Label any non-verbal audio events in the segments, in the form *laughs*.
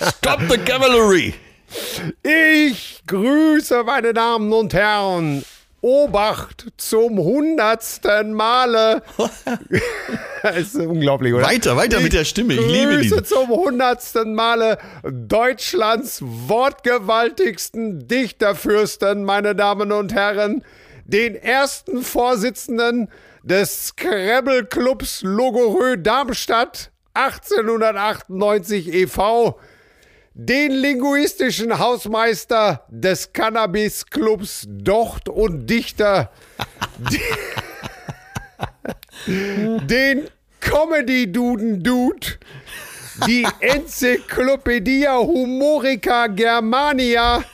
Stop the cavalry! Ich grüße meine Damen und Herren. Obacht zum hundertsten Male. *laughs* das ist unglaublich, oder? Weiter, weiter ich mit der Stimme. Ich liebe die. Grüße zum hundertsten Male Deutschlands wortgewaltigsten Dichterfürsten, meine Damen und Herren, den ersten Vorsitzenden des Scrabble Clubs Logorö Darmstadt 1898 e.V., den linguistischen Hausmeister des Cannabis Clubs Docht und Dichter, *laughs* den Comedy Duden Dude, die Enzyklopädia Humorica Germania,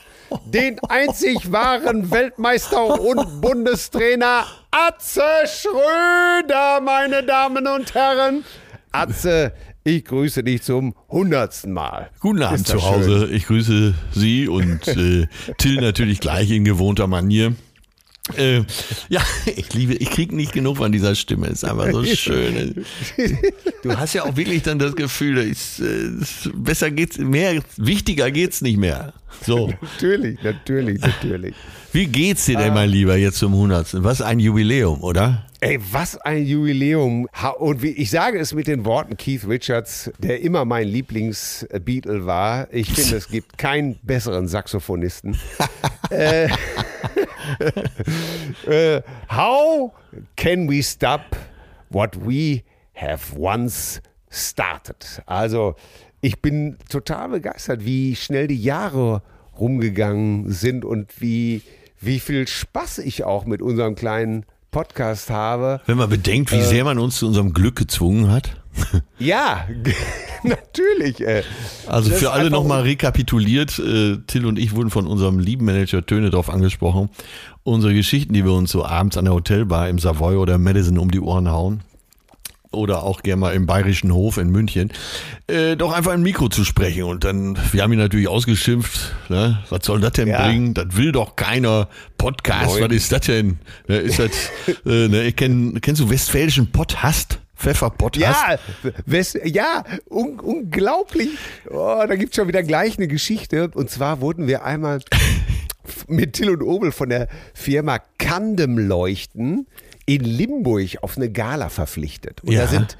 den einzig wahren Weltmeister und Bundestrainer Atze Schröder, meine Damen und Herren. Atze, ich grüße dich zum hundertsten Mal. Guten Abend zu Hause. Schön? Ich grüße Sie und äh, Till natürlich gleich in gewohnter Manier. Äh, ja, *laughs* ich liebe, ich kriege nicht genug von dieser Stimme. Ist einfach so *laughs* schön. *laughs* Du hast ja auch wirklich dann das Gefühl, ist, äh, besser geht's, mehr, wichtiger geht's nicht mehr. So. natürlich, natürlich, natürlich. Wie geht's dir denn, mein Lieber, jetzt zum 100. Was ein Jubiläum, oder? Ey, was ein Jubiläum. Und wie, ich sage es mit den Worten Keith Richards, der immer mein Lieblingsbeatle war. Ich finde, es gibt keinen besseren Saxophonisten. äh, *laughs* äh, how can we stop what we have once started? Also, ich bin total begeistert, wie schnell die Jahre rumgegangen sind und wie, wie viel Spaß ich auch mit unserem kleinen Podcast habe. Wenn man bedenkt, wie äh, sehr man uns zu unserem Glück gezwungen hat. Ja, *laughs* natürlich. Äh. Also für alle nochmal rekapituliert, äh, Till und ich wurden von unserem lieben Manager Töne darauf angesprochen, unsere Geschichten, die wir uns so abends an der Hotelbar im Savoy oder Madison um die Ohren hauen, oder auch gerne mal im Bayerischen Hof in München, äh, doch einfach ein Mikro zu sprechen. Und dann, wir haben ihn natürlich ausgeschimpft, ne? was soll das denn ja. bringen? Das will doch keiner Podcast, Neun. was ist das denn? Ne, ist das, *laughs* äh, ne, kenn, kennst du westfälischen Podcast? Pfefferpott ja, West, ja, un, unglaublich. Oh, da gibt es schon wieder gleich eine Geschichte. Und zwar wurden wir einmal mit Till und Obel von der Firma Kandem Leuchten in Limburg auf eine Gala verpflichtet. Und, ja. da sind,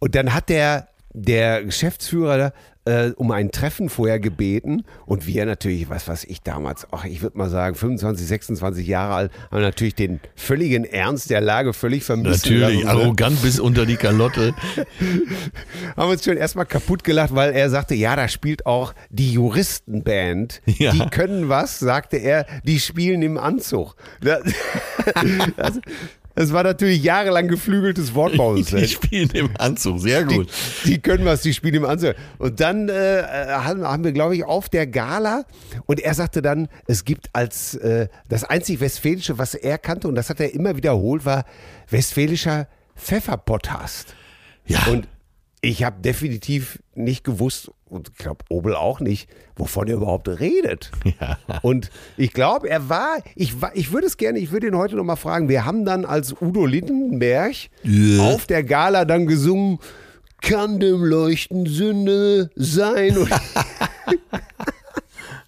und dann hat der, der Geschäftsführer äh, um ein Treffen vorher gebeten und wir natürlich, was weiß ich damals, ach, ich würde mal sagen, 25, 26 Jahre alt, haben natürlich den völligen Ernst der Lage völlig vermisst. Natürlich, lassen, ne? arrogant bis unter die Kalotte. *laughs* haben uns schon erstmal kaputt gelacht, weil er sagte, ja, da spielt auch die Juristenband. *laughs* Ja. Die können was, sagte er, die spielen im Anzug. *laughs* Das, das, das war natürlich jahrelang geflügeltes Wort bei uns. Die spielen im Anzug, sehr gut. Die, die können was, die spielen im Anzug. Und dann äh, haben, wir, glaube ich, auf der Gala und er sagte dann, es gibt als äh, das einzig Westfälische, was er kannte und das hat er immer wiederholt, war westfälischer Pfefferpotthast. Ja. Und ich habe definitiv nicht gewusst, und ich glaube, Obel auch nicht, wovon er überhaupt redet. *laughs* Ja. Und ich glaube, er war, ich, war- ich würde es gerne, ich würde ihn heute nochmal fragen. Wir haben dann als Udo Lindenberg Ja. auf der Gala dann gesungen, kann dem Leuchten Sünde sein. *laughs*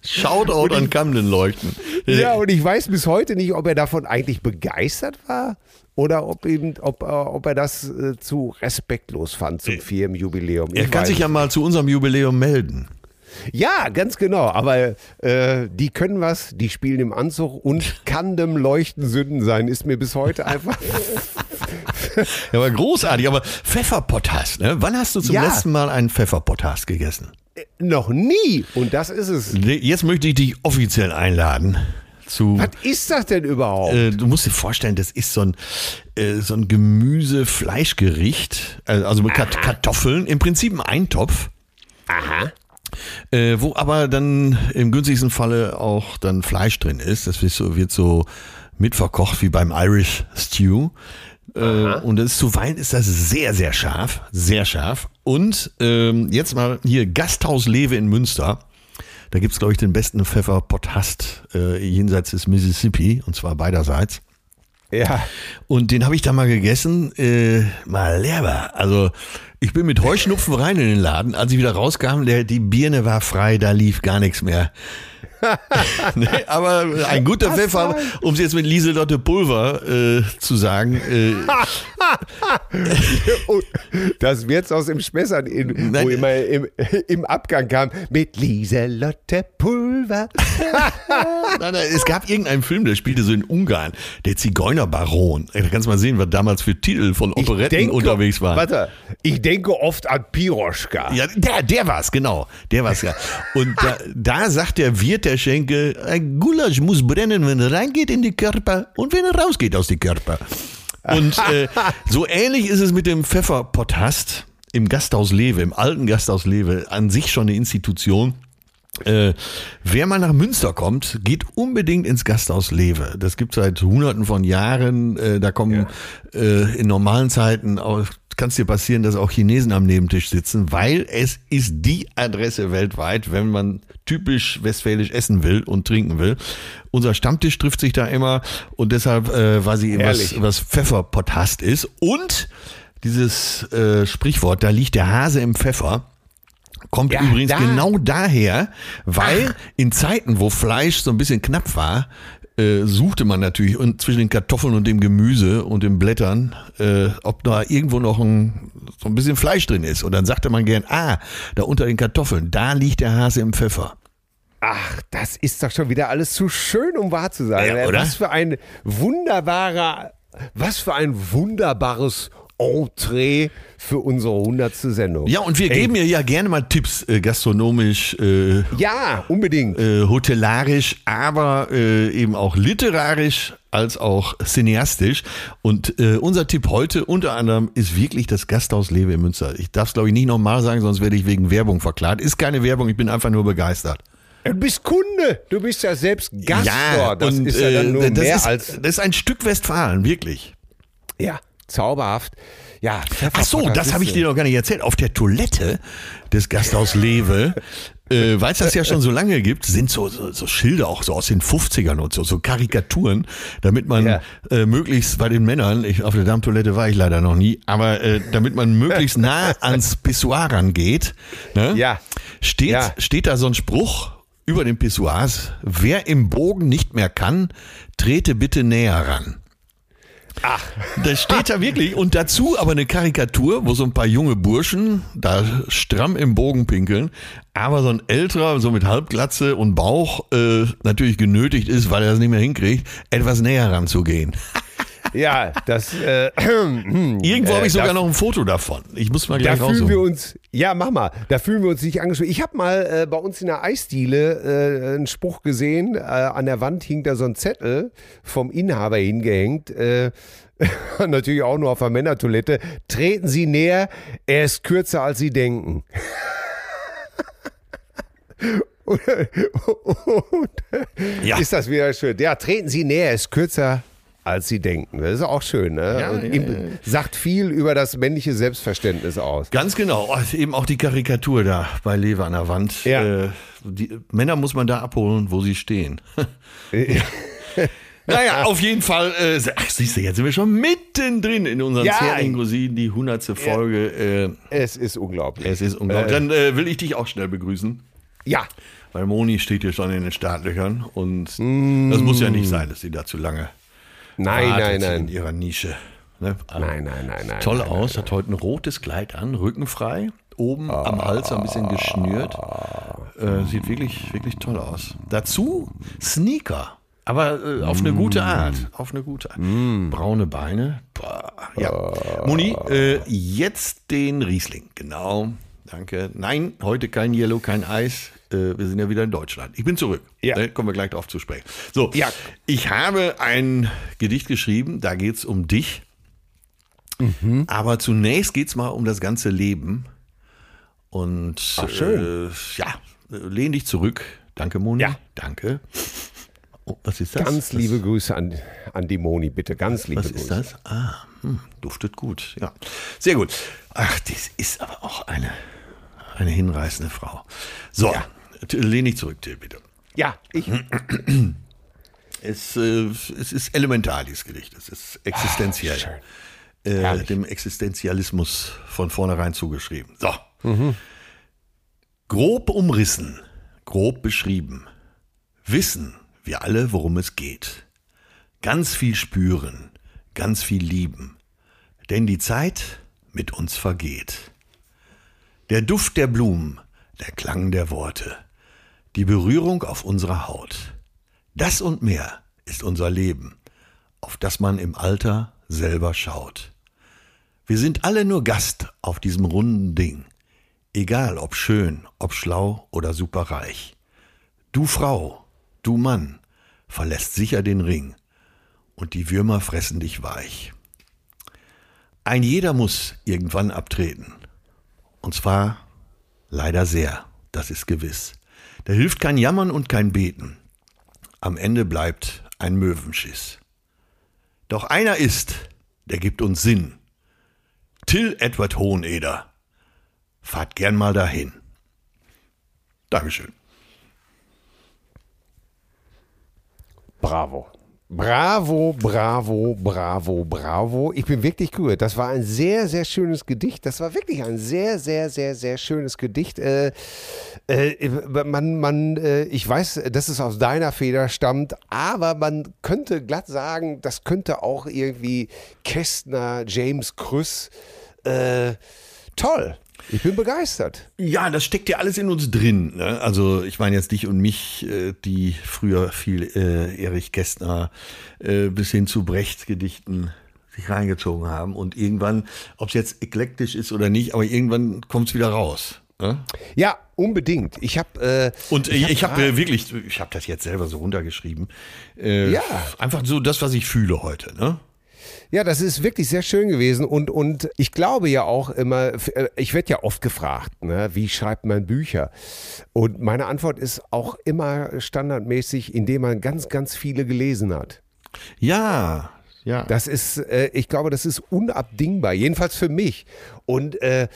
Shoutout an Camden leuchten. ja, und ich weiß bis heute nicht, ob er davon eigentlich begeistert war oder ob, eben, ob, äh, ob er das äh, zu respektlos fand zum Firmenjubiläum. Er Ich kann weiß sich ja mal zu unserem Jubiläum melden. Ja, ganz genau. Aber äh, die können was, die spielen im Anzug und kann dem Leuchten Sünden sein, ist mir bis heute einfach. *laughs* Ja, aber großartig. Aber Pfefferpotthast, ne? Wann hast du zum Ja. letzten Mal einen Pfefferpotthast gegessen? Noch nie. Und das ist es. Jetzt möchte ich dich offiziell einladen zu. Was ist das denn überhaupt? Äh, du musst dir vorstellen, das ist so ein, äh, so ein Gemüse-Fleischgericht, äh, also mit Kat Kartoffeln, im Prinzip ein Eintopf. Aha. Äh, wo aber dann im günstigsten Falle auch dann Fleisch drin ist. Das wird so, wird so mitverkocht wie beim Irish Stew. Äh, und das ist zuweilen ist das sehr, sehr scharf. Sehr scharf. Und ähm, jetzt mal hier Gasthaus Lewe in Münster. Da gibt's glaube ich, den besten Pfefferpotthast äh, jenseits des Mississippi, und zwar beiderseits. Ja. Und den habe ich da mal gegessen, äh, mal leer. Also ich bin mit Heuschnupfen rein in den Laden. Als ich wieder rauskam, der, die Birne war frei, da lief gar nichts mehr. *laughs* nee, aber ein guter Pfeffer, um es jetzt mit Lieselotte Pulver äh, zu sagen, äh, *laughs* das wird's aus dem Spessart, in, Nein. wo immer im, im Abgang kam, mit Lieselotte Pulver. *laughs* nein, nein, es gab irgendeinen Film, der spielte so in Ungarn, der Zigeunerbaron. Da kannst du mal sehen, was damals für Titel von Operetten unterwegs waren. Warte, ich denke oft an Piroschka. Ja, der, der war's, genau. Der war's ja. Und da, da sagt der Wirt der Schenke, ein Gulasch muss brennen, wenn er reingeht in die Körper und wenn er rausgeht aus die Körper. Und äh, *laughs* so ähnlich ist es mit dem Pfefferpotthast im Gasthaus Lewe, im alten Gasthaus Lewe, an sich schon eine Institution. Äh, wer mal nach Münster kommt, geht unbedingt ins Gasthaus Lewe. Das gibt seit hunderten von Jahren. Äh, da kommen äh, in normalen Zeiten auch kann es dir passieren, dass auch Chinesen am Nebentisch sitzen, weil es ist die Adresse weltweit, wenn man typisch westfälisch essen will und trinken will. Unser Stammtisch trifft sich da immer und deshalb äh, weiß ich, was, was Pfefferpotthast ist. Und dieses äh, Sprichwort, da liegt der Hase im Pfeffer. Kommt Ja, übrigens da- genau daher, weil in Zeiten, wo Fleisch so ein bisschen knapp war, äh, suchte man natürlich und zwischen den Kartoffeln und dem Gemüse und den Blättern, äh, ob da irgendwo noch ein, so ein bisschen Fleisch drin ist. Und dann sagte man gern, ah, da unter den Kartoffeln, da liegt der Hase im Pfeffer. Ach, das ist doch schon wieder alles zu schön, um wahr zu sein. Ja? Was für ein wunderbarer, was für ein wunderbares Entree für unsere hundertste Sendung. Ja, und wir Ey, geben mir ja gerne mal Tipps, äh, gastronomisch, äh, Ja, unbedingt. äh, hotellarisch, aber äh, eben auch literarisch als auch cineastisch. Und äh, unser Tipp heute unter anderem ist wirklich das Gasthaus Lewe in Münster. Ich darf es, glaube ich, nicht nochmal sagen, sonst werde ich wegen Werbung verklagt. Ist keine Werbung, ich bin einfach nur begeistert. Du bist Kunde. Du bist ja selbst Gast dort. Das ist ja dann nur äh, das mehr ist, als. Das ist ein Stück Westfalen, wirklich. Ja, zauberhaft. Ja, Ach so, das habe ich dir noch gar nicht erzählt. Auf der Toilette des Gasthaus Lewe, *laughs* äh, weil es das ja schon so lange gibt, sind so, so, so Schilder auch so aus den 50ern und so, so Karikaturen, damit man Ja. äh, möglichst bei den Männern, ich, auf der Damentoilette war ich leider noch nie, aber äh, damit man möglichst *laughs* nah ans Pissoir rangeht, ne, Ja. steht, Ja. steht da so ein Spruch über den Pissoirs, wer im Bogen nicht mehr kann, trete bitte näher ran. Ach. Das steht da wirklich. Und dazu aber eine Karikatur, wo so ein paar junge Burschen da stramm im Bogen pinkeln. Aber so ein älterer, so mit Halbglatze und Bauch, äh, natürlich genötigt ist, weil er das nicht mehr hinkriegt, etwas näher ranzugehen. Ja, das. Äh, *clears throat* Irgendwo äh, habe ich sogar noch ein Foto davon. Ich muss mal gleich Da fühlen wir uns. Ja, mach mal. Da fühlen wir uns nicht angesprochen. Ich habe mal äh, bei uns in der Eisdiele äh, einen Spruch gesehen. Äh, an der Wand hing da so ein Zettel vom Inhaber hingehängt. *laughs* Natürlich auch nur auf der Männertoilette. Treten Sie näher, er ist kürzer als Sie denken. *laughs* und, *laughs* und, ja. Ist das wieder schön? Ja, treten Sie näher, er ist kürzer als sie denken. Das ist auch schön. Ne? Ja, ja, ja. Sagt viel über das männliche Selbstverständnis aus. Ganz genau. Oh, eben auch die Karikatur da bei Lewe an der Wand. Äh, die Männer muss man da abholen, wo sie stehen. *laughs* Naja, auf jeden Fall. Äh, ach, siehst du, jetzt sind wir schon mittendrin in unseren ja, Rosinen, die hundertste Folge. Äh, es ist unglaublich. Es ist unglaublich. Äh, Dann äh, will ich dich auch schnell begrüßen. Ja. Weil Moni steht hier schon in den Startlöchern und mm. das muss ja nicht sein, dass sie da zu lange Nein, nein, nein. In ihrer Nische. Ne? Nein, nein, nein, nein. Toll nein, aus, nein, hat heute ein rotes Kleid an, rückenfrei, oben ah, am Hals ein bisschen geschnürt. Äh, sieht wirklich, wirklich toll aus. Dazu Sneaker. Aber äh, auf eine gute Art. Auf eine gute Art. Mm. Braune Beine. Boah. Ja. Moni, äh, jetzt den Riesling. Genau. Danke. Nein, heute kein Yellow, kein Eis. Äh, wir sind ja wieder in Deutschland. Ich bin zurück. Ja. Da kommen wir gleich drauf zu sprechen. So, ja. ich habe ein Gedicht geschrieben, da geht es um dich. Mhm. Aber zunächst geht es mal um das ganze Leben. Und Ach, schön. Äh, ja, lehn dich zurück. Danke, Moni. Ja. Danke. Oh, was ist das? Ganz liebe das? Grüße an, an die Moni, bitte. Ganz liebe Grüße. Was ist das? Ah, hm, duftet gut. Ja, sehr gut. Ach, das ist aber auch eine, eine hinreißende Frau. So, ja. Lehn dich zurück, Till, bitte. Ja, ich. *clears throat* Es, äh, es ist elementar, dieses Gedicht. Es ist existenziell. Oh, äh, dem Existenzialismus von vornherein zugeschrieben. So. Mhm. Grob umrissen, grob beschrieben. Wissen wir alle, worum es geht. Ganz viel spüren, ganz viel lieben. Denn die Zeit mit uns vergeht. Der Duft der Blumen, der Klang der Worte die Berührung auf unserer Haut. Das und mehr ist unser Leben, auf das man im Alter selber schaut. Wir sind alle nur Gast auf diesem runden Ding, egal ob schön, ob schlau oder superreich. Du Frau, du Mann, verlässt sicher den Ring, und die Würmer fressen dich weich. Ein jeder muss irgendwann abtreten, und zwar leider sehr, das ist gewiss. Da hilft kein Jammern und kein Beten. Am Ende bleibt ein Möwenschiss. Doch einer ist, der gibt uns Sinn. Till Edward Hoheneder. Fahrt gern mal dahin. Dankeschön. Bravo. Bravo, bravo, bravo, bravo. Ich bin wirklich cool. Das war ein sehr, sehr schönes Gedicht. Das war wirklich ein sehr, sehr, sehr, sehr schönes Gedicht. Äh, äh, man, man, äh, ich weiß, dass es aus deiner Feder stammt, aber man könnte glatt sagen, das könnte auch irgendwie Kästner, James Krüss. Äh, toll. Ich bin begeistert. Ja, das steckt ja alles in uns drin. Ne? Also ich meine jetzt dich und mich, äh, die früher viel äh, Erich Kästner äh, bis hin zu Brecht-Gedichten sich reingezogen haben. Und irgendwann, ob es jetzt eklektisch ist oder nicht, aber irgendwann kommt es wieder raus. Ne? Ja, unbedingt. Ich habe äh, und ich, ich habe hab, wirklich, ich habe das jetzt selber so runtergeschrieben. Äh, ja, einfach so das, was ich fühle heute. Ne? Ja, das ist wirklich sehr schön gewesen und, und ich glaube ja auch immer, äh, ich werde ja oft gefragt, ne, wie schreibt man Bücher? Und meine Antwort ist auch immer standardmäßig, indem man ganz, ganz viele gelesen hat. Ja, ja. Das ist, äh, ich glaube, das ist unabdingbar, jedenfalls für mich. Und äh,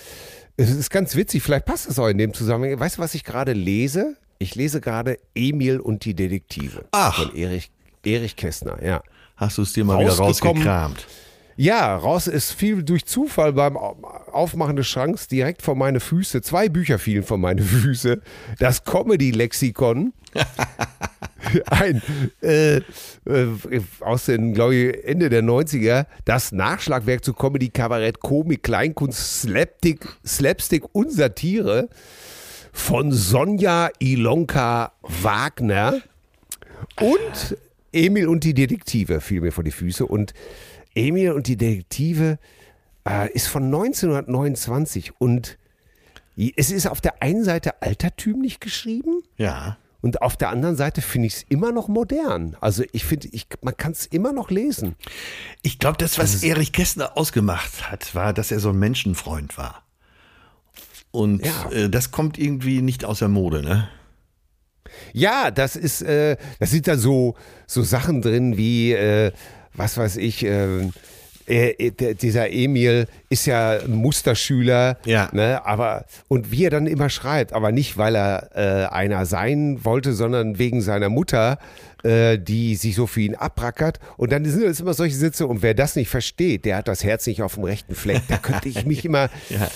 es ist ganz witzig, vielleicht passt das auch in dem Zusammenhang. Weißt du, was ich gerade lese? Ich lese gerade Emil und die Detektive Ach. von Erich, Erich Kästner, ja. Hast du es dir mal wieder rausgekramt? Ja, raus ist viel durch Zufall beim Aufmachen des Schranks direkt vor meine Füße. Zwei Bücher fielen vor meine *laughs* Füße. Das Comedy-Lexikon. *laughs* ein äh, äh, aus den, glaube ich, Ende der 90er, das Nachschlagwerk zu Comedy, Kabarett, Komik, Kleinkunst, Slapstick, Slapstick und Satire von Sonja Ilonka Wagner und Emil und die Detektive fiel mir vor die Füße. Und Emil und die Detektive äh, ist von 1929 und es ist auf der einen Seite altertümlich geschrieben. Ja. Und auf der anderen Seite finde ich es immer noch modern. Also ich finde, ich, man kann es immer noch lesen. Ich glaube, das, was Erich Kästner ausgemacht hat, war, dass er so ein Menschenfreund war. Und Ja. äh, das kommt irgendwie nicht aus der Mode, ne? Ja, das ist, äh, das sind da so, so Sachen drin wie, äh, was weiß ich, äh, äh, der- dieser Emil ist ja ein Musterschüler, Ja. ne, aber und wie er dann immer schreibt, aber nicht, weil er äh, einer sein wollte, sondern wegen seiner Mutter, äh, die sich so für ihn abrackert. Und dann sind es immer solche Sätze, und wer das nicht versteht, der hat das Herz nicht auf dem rechten Fleck. Da könnte ich mich immer, *laughs* Ja.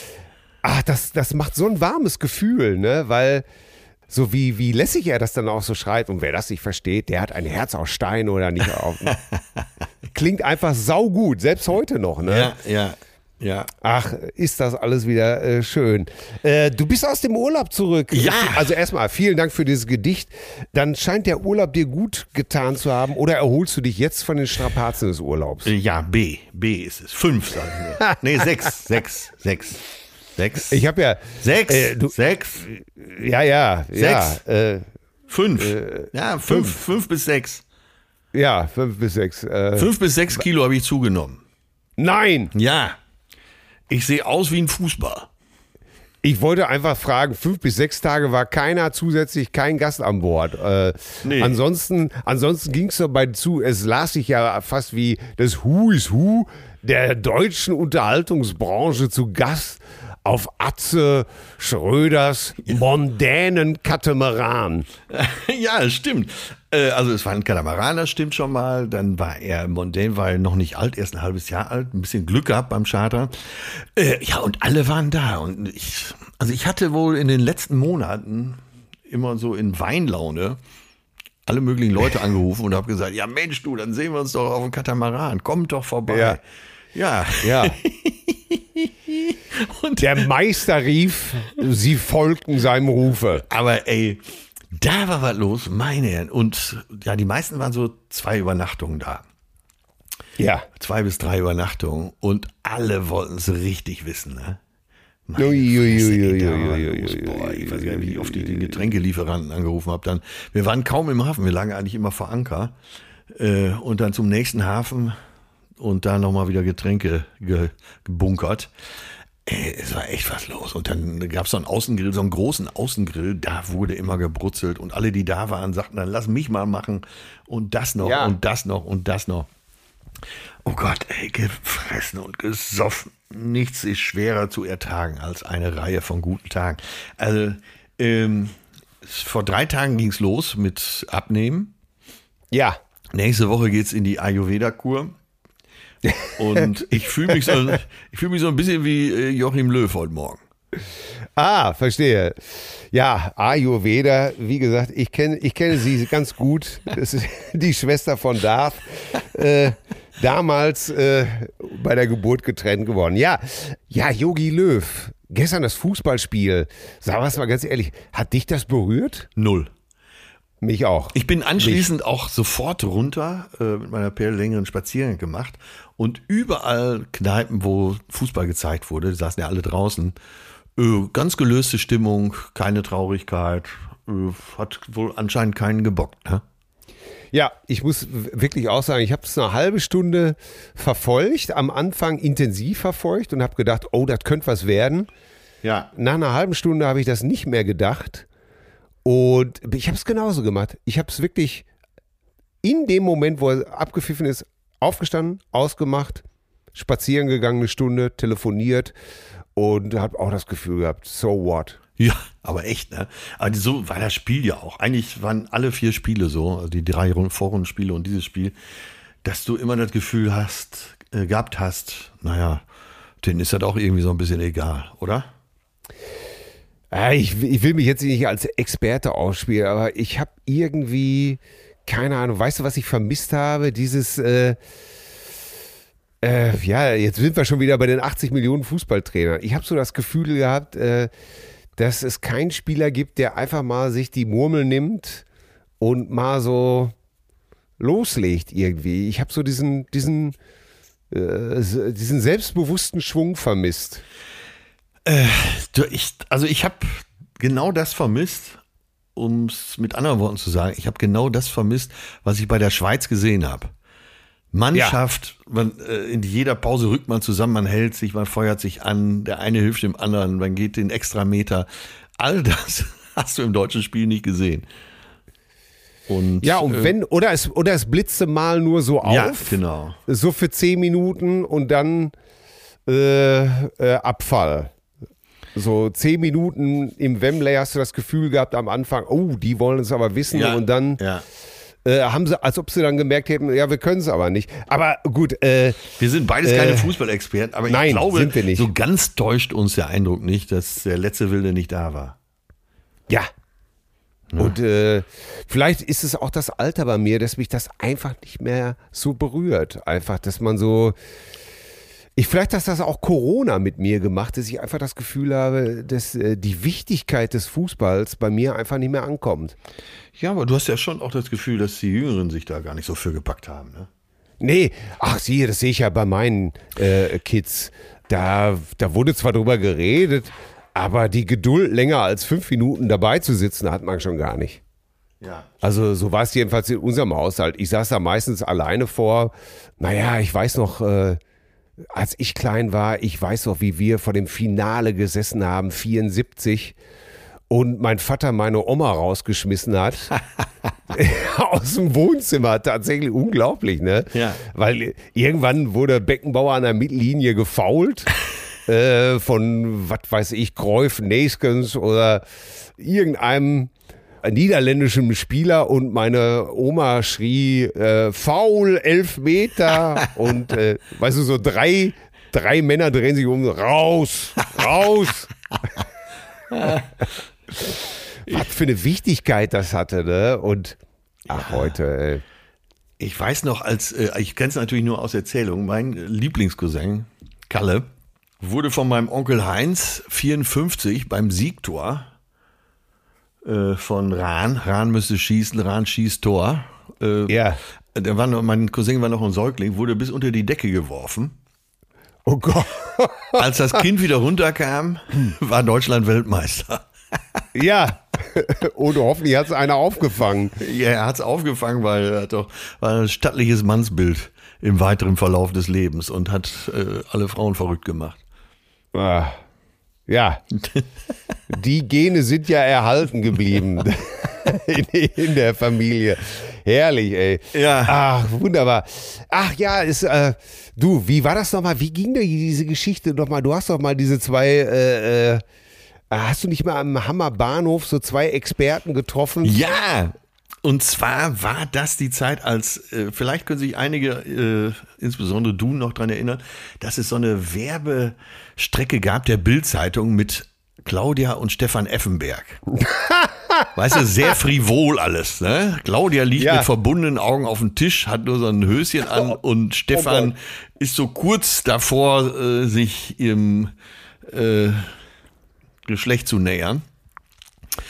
ach, das, das macht so ein warmes Gefühl, ne? Weil so wie, wie lässig er das dann auch so schreibt und wer das nicht versteht, der hat ein Herz aus Stein oder nicht auf. *laughs* Klingt einfach saugut, selbst heute noch, ne? Ja, ja, ja. Ach, ist das alles wieder äh, schön. Äh, du bist aus dem Urlaub zurück. Ja. Also erstmal vielen Dank für dieses Gedicht. Dann scheint der Urlaub dir gut getan zu haben oder erholst du dich jetzt von den Strapazen des Urlaubs? Ja, B. B ist es. Fünf, sagen wir. *laughs* Nee, sechs, sechs, sechs. Sechs. Ich habe ja, sechs, äh, du- sechs, ja, ja, ja, Sechs. äh, fünf. ja, fünf, fünf bis sechs. ja, fünf bis sechs. Äh, Fünf bis sechs Kilo habe ich zugenommen. nein, Ja. Ich sehe aus wie ein Fußball. Ich wollte einfach fragen, fünf bis sechs Tage war keiner zusätzlich, kein Gast an Bord. Äh, Nee. Ansonsten, ansonsten ging es dabei zu, es las sich ja fast wie das Who is Who der deutschen Unterhaltungsbranche zu Gast auf Atze Schröders mondänen Katamaran. *laughs* ja, das stimmt. Äh, Also es war ein Katamaran, das stimmt schon mal. Dann war er Mondane, war er noch nicht alt, erst ein halbes Jahr alt. Ein bisschen Glück gehabt beim Charter. Äh, Ja, und alle waren da. Und ich, also ich hatte wohl in den letzten Monaten immer so in Weinlaune alle möglichen Leute angerufen und habe gesagt, ja Mensch du, dann sehen wir uns doch auf dem Katamaran. Kommt doch vorbei. Ja. Ja. Ja. *laughs* Und Der Meister rief, sie folgten seinem Rufe. Aber ey, da war was los, meine Herren. Und ja, die meisten waren so zwei Übernachtungen da. Ja. Zwei bis drei Übernachtungen. Und alle wollten es richtig wissen, ne? Meine ich weiß gar nicht, wie oft ich den Getränkelieferanten angerufen habe. Dann, wir waren kaum im Hafen, wir lagen eigentlich immer vor Anker. Äh, und dann zum nächsten Hafen und da nochmal wieder Getränke ge gebunkert. Ey, es war echt was los. Und dann gab es so einen Außengrill, so einen großen Außengrill, da wurde immer gebrutzelt. Und alle, die da waren, sagten dann, lass mich mal machen. Und das noch Ja. und das noch und das noch. Oh Gott, ey, gefressen und gesoffen. Nichts ist schwerer zu ertragen als eine Reihe von guten Tagen. Also, ähm, vor drei Tagen ging's los mit Abnehmen. Ja. Nächste Woche geht's in die Ayurveda-Kur. Und *laughs* ich fühle mich, so, ich fühl mich so ein bisschen wie äh, Joachim Löw heute Morgen. Ah, verstehe. Ja, Ayurveda, wie gesagt, ich kenne ich kenne sie ganz gut. Das ist *laughs* die Schwester von Darth. Äh, damals äh, bei der Geburt getrennt geworden. Ja, ja, Yogi Löw. Gestern das Fußballspiel. Sag was mal ganz ehrlich, hat dich das berührt? Null. Mich auch. Ich bin anschließend auch sofort runter äh, mit meiner Perle längeren Spaziergang gemacht und überall Kneipen, wo Fußball gezeigt wurde, saßen ja alle draußen. Äh, ganz gelöste Stimmung, keine Traurigkeit, äh, hat wohl anscheinend keinen gebockt. Ne? Ja, ich muss wirklich auch sagen, ich habe es eine halbe Stunde verfolgt, am Anfang intensiv verfolgt und habe gedacht, oh, das könnte was werden. Ja. Nach einer halben Stunde habe ich das nicht mehr gedacht. Und ich habe es genauso gemacht. Ich habe es wirklich in dem Moment, wo er abgepfiffen ist, aufgestanden, ausgemacht, spazieren gegangen eine Stunde, telefoniert und habe auch das Gefühl gehabt, so what? Ja, aber echt, ne? Aber so war das Spiel ja auch. Eigentlich waren alle vier Spiele so, also die drei Rund- Vorrundenspiele und dieses Spiel, dass du immer das Gefühl hast, äh, gehabt hast, naja, denen ist das auch irgendwie so ein bisschen egal, oder? Ja, ich, ich will mich jetzt nicht als Experte ausspielen, aber ich habe irgendwie keine Ahnung, weißt du, was ich vermisst habe? Dieses, äh, äh, ja, jetzt sind wir schon wieder bei den 80 Millionen Fußballtrainern. Ich habe so das Gefühl gehabt, äh, dass es keinen Spieler gibt, der einfach mal sich die Murmel nimmt und mal so loslegt irgendwie. Ich habe so diesen, diesen, äh, diesen selbstbewussten Schwung vermisst. Äh, ich, also ich habe genau das vermisst, um es mit anderen Worten zu sagen. Ich habe genau das vermisst, was ich bei der Schweiz gesehen habe. Mannschaft, ja. man, äh, in jeder Pause rückt man zusammen, man hält sich, man feuert sich an, der eine hilft dem anderen, man geht den extra Meter. All das *laughs* hast du im deutschen Spiel nicht gesehen. Und, ja, und äh, wenn, oder es, oder es blitzte mal nur so auf. Ja, genau. So für zehn Minuten und dann äh, äh, Abfall. So zehn Minuten im Wembley hast du das Gefühl gehabt am Anfang, oh, die wollen es aber wissen ja, und dann ja. äh, haben sie, als ob sie dann gemerkt hätten, ja, wir können es aber nicht. Aber gut. Äh, wir sind beides keine äh, Fußballexperten, aber ich nein, glaube, so ganz täuscht uns der Eindruck nicht, dass der letzte Wilde nicht da war. Ja, ja. Und äh, vielleicht ist es auch das Alter bei mir, dass mich das einfach nicht mehr so berührt. Einfach, dass man so. Ich, vielleicht hat das auch Corona mit mir gemacht, dass ich einfach das Gefühl habe, dass äh, die Wichtigkeit des Fußballs bei mir einfach nicht mehr ankommt. Ja, aber du hast ja schon auch das Gefühl, dass die Jüngeren sich da gar nicht so für gepackt haben, ne? Nee, ach siehe, das sehe ich ja bei meinen äh, Kids. Da, da wurde zwar drüber geredet, aber die Geduld, länger als fünf Minuten dabei zu sitzen, hat man schon gar nicht. Ja. Also so war es jedenfalls in unserem Haushalt. Ich saß da meistens alleine vor. Naja, ich weiß noch, äh, als ich klein war, ich weiß noch, wie wir vor dem Finale gesessen haben, 74 und mein Vater meine Oma rausgeschmissen hat *laughs* aus dem Wohnzimmer. Tatsächlich unglaublich, ne? Ja. Weil irgendwann wurde Beckenbauer an der Mittellinie gefault *laughs* äh, von, was weiß ich, Kreuf, Neskens oder irgendeinem niederländischen Spieler und meine Oma schrie äh, faul, elf Meter *laughs* und äh, weißt du, so drei, drei Männer drehen sich um, raus, raus. *laughs* was für eine Wichtigkeit das hatte, ne? Und ach, heute, ey. Ich weiß noch, als, äh, ich kenne es natürlich nur aus Erzählungen, mein Lieblingscousin, Kalle, wurde von meinem Onkel Heinz 54 beim Siegtor äh, von Rahn, Rahn müsste schießen, Rahn schießt Tor. Äh, ja. Der war noch, mein Cousin war noch ein Säugling, wurde bis unter die Decke geworfen. Oh Gott. *laughs* Als das Kind wieder runterkam, war Deutschland Weltmeister. Ja. *laughs* Und hoffentlich hat es einer aufgefangen. Ja, er hat es aufgefangen, weil er hat doch war ein stattliches Mannsbild im weiteren Verlauf des Lebens und hat äh, alle Frauen verrückt gemacht. Ah, ja, *laughs* die Gene sind ja erhalten geblieben *laughs* in, in, der Familie. Herrlich, ey. Ja. Ach, wunderbar. Ach ja, ist, äh, du, wie war das nochmal? Wie ging denn diese Geschichte nochmal? Du hast doch mal diese zwei, äh, äh, hast du nicht mal am Hammer Bahnhof so zwei Experten getroffen? Ja, und zwar war das die Zeit, als, äh, vielleicht können sich einige, äh, insbesondere du, noch dran erinnern, dass es so eine Werbestrecke gab der Bildzeitung mit Claudia und Stefan Effenberg. *laughs* weißt du, sehr frivol alles. Ne? Claudia liegt ja. mit verbundenen Augen auf dem Tisch, hat nur so ein Höschen an *laughs* und Stefan oh ist so kurz davor, äh, sich ihrem äh, Geschlecht zu nähern.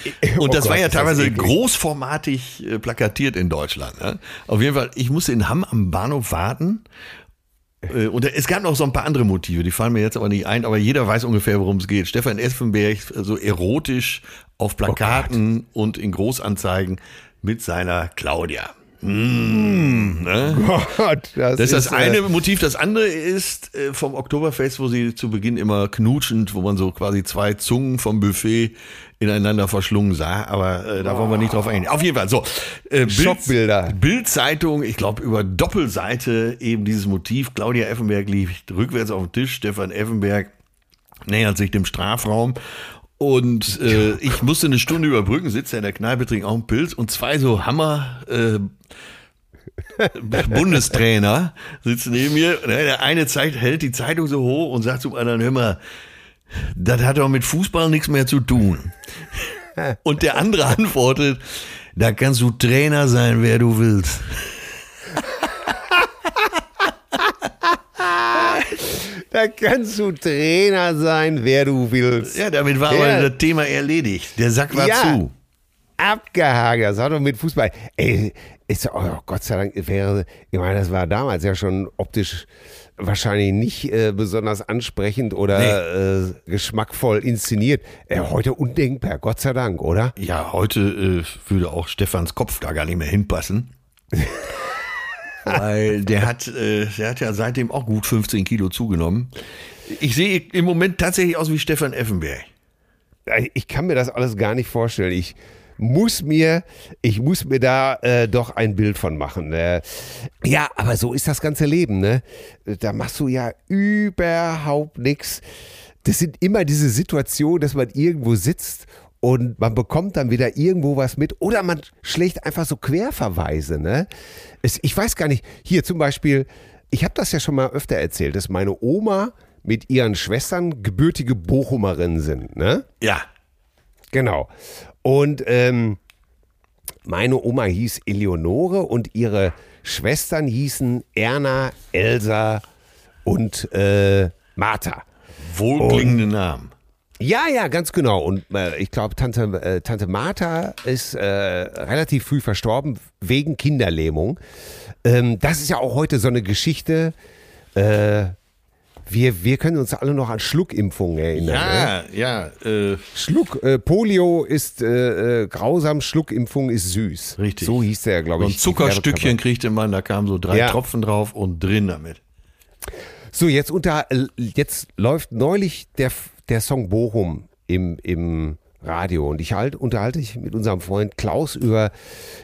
*laughs* Und oh das Gott, war ja teilweise großformatig äh, plakatiert in Deutschland. Ne? Auf jeden Fall, ich musste in Hamm am Bahnhof warten. Äh, und es gab noch so ein paar andere Motive, die fallen mir jetzt aber nicht ein, aber jeder weiß ungefähr, worum es geht. Stefan Effenberg, so erotisch auf oh Plakaten oh und in Großanzeigen mit seiner Claudia. Mmh, ne? *laughs* Gott, das, das ist das eine äh, Motiv. Das andere ist äh, vom Oktoberfest, wo sie zu Beginn immer knutschend, wo man so quasi zwei Zungen vom Buffet ineinander verschlungen sah. Aber äh, da oh. wollen wir nicht drauf eingehen. Auf jeden Fall so. Äh, Bild, Schockbilder. Bildzeitung, ich glaube über Doppelseite eben dieses Motiv. Claudia Effenberg liegt rückwärts auf dem Tisch. Stefan Effenberg nähert sich dem Strafraum und äh, ich musste eine Stunde überbrücken, sitze in der Kneipe, trinke auch einen Pilz und zwei so Hammer äh, *laughs* Bundestrainer sitzen neben mir. Der eine zeigt, hält die Zeitung so hoch und sagt zum anderen, hör mal, das hat doch mit Fußball nichts mehr zu tun. Und der andere antwortet, Da kannst du Trainer sein, wer du willst. *laughs* Da kannst du Trainer sein, wer du willst. Ja, damit war Ja. aber das Thema erledigt. Der Sack war Ja. zu. Abgehakt, das hat doch mit Fußball. Ey, ist, oh, Gott sei Dank wäre, ich meine, das war damals ja schon optisch wahrscheinlich nicht äh, besonders ansprechend oder äh, geschmackvoll inszeniert. Äh, heute undenkbar, Gott sei Dank, oder? Ja, heute äh, würde auch Stefans Kopf da gar nicht mehr hinpassen. *laughs* Weil der hat, äh, der hat ja seitdem auch gut 15 Kilo zugenommen. Ich sehe im Moment tatsächlich aus wie Stefan Effenberg. Ich kann mir das alles gar nicht vorstellen. Ich muss mir, ich muss mir da äh, doch ein Bild von machen. Äh, ja, aber so ist das ganze Leben, ne? Da machst du ja überhaupt nichts. Das sind immer diese Situationen, dass man irgendwo sitzt und man bekommt dann wieder irgendwo was mit oder man schlägt einfach so Querverweise, ne? Es, ich weiß gar nicht, hier zum Beispiel, ich habe das ja schon mal öfter erzählt, dass meine Oma mit ihren Schwestern gebürtige Bochumerinnen sind, ne? Ja. Genau. Und ähm, meine Oma hieß Eleonore und ihre Schwestern hießen Erna, Elsa und äh, Martha. Wohlklingende Namen. Ja, ja, ganz genau. Und äh, ich glaube, Tante, äh, Tante Martha ist äh, relativ früh verstorben wegen Kinderlähmung. Ähm, das ist ja auch heute so eine Geschichte. Wir, wir können uns alle noch an Schluckimpfungen erinnern. ne? Ja, ja. Äh, Schluck, äh, Polio ist äh, äh, grausam, Schluckimpfung ist süß. Richtig. So hieß der, glaube ich. ein Zuckerstückchen kriegte man, da kamen so drei Ja. Tropfen drauf und drin damit. So, jetzt, unter, jetzt läuft neulich der, der Song Bochum im, im Radio und ich halt, unterhalte ich mit unserem Freund Klaus über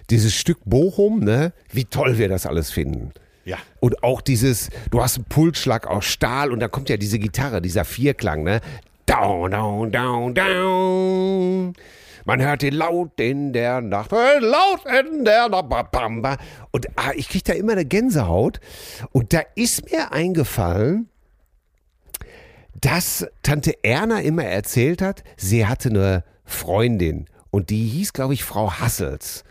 dieses Stück Bochum, ne? wie toll wir das alles finden. Ja. Und auch dieses, du hast einen Pulsschlag aus Stahl und da kommt ja diese Gitarre, dieser Vierklang, ne? Down, down, down, down. Man hört den laut in der Nacht, äh, laut in der Nacht. Und ah, ich kriege da immer eine Gänsehaut. Und da ist mir eingefallen, dass Tante Erna immer erzählt hat, sie hatte eine Freundin und die hieß, glaube ich, Frau Hassels.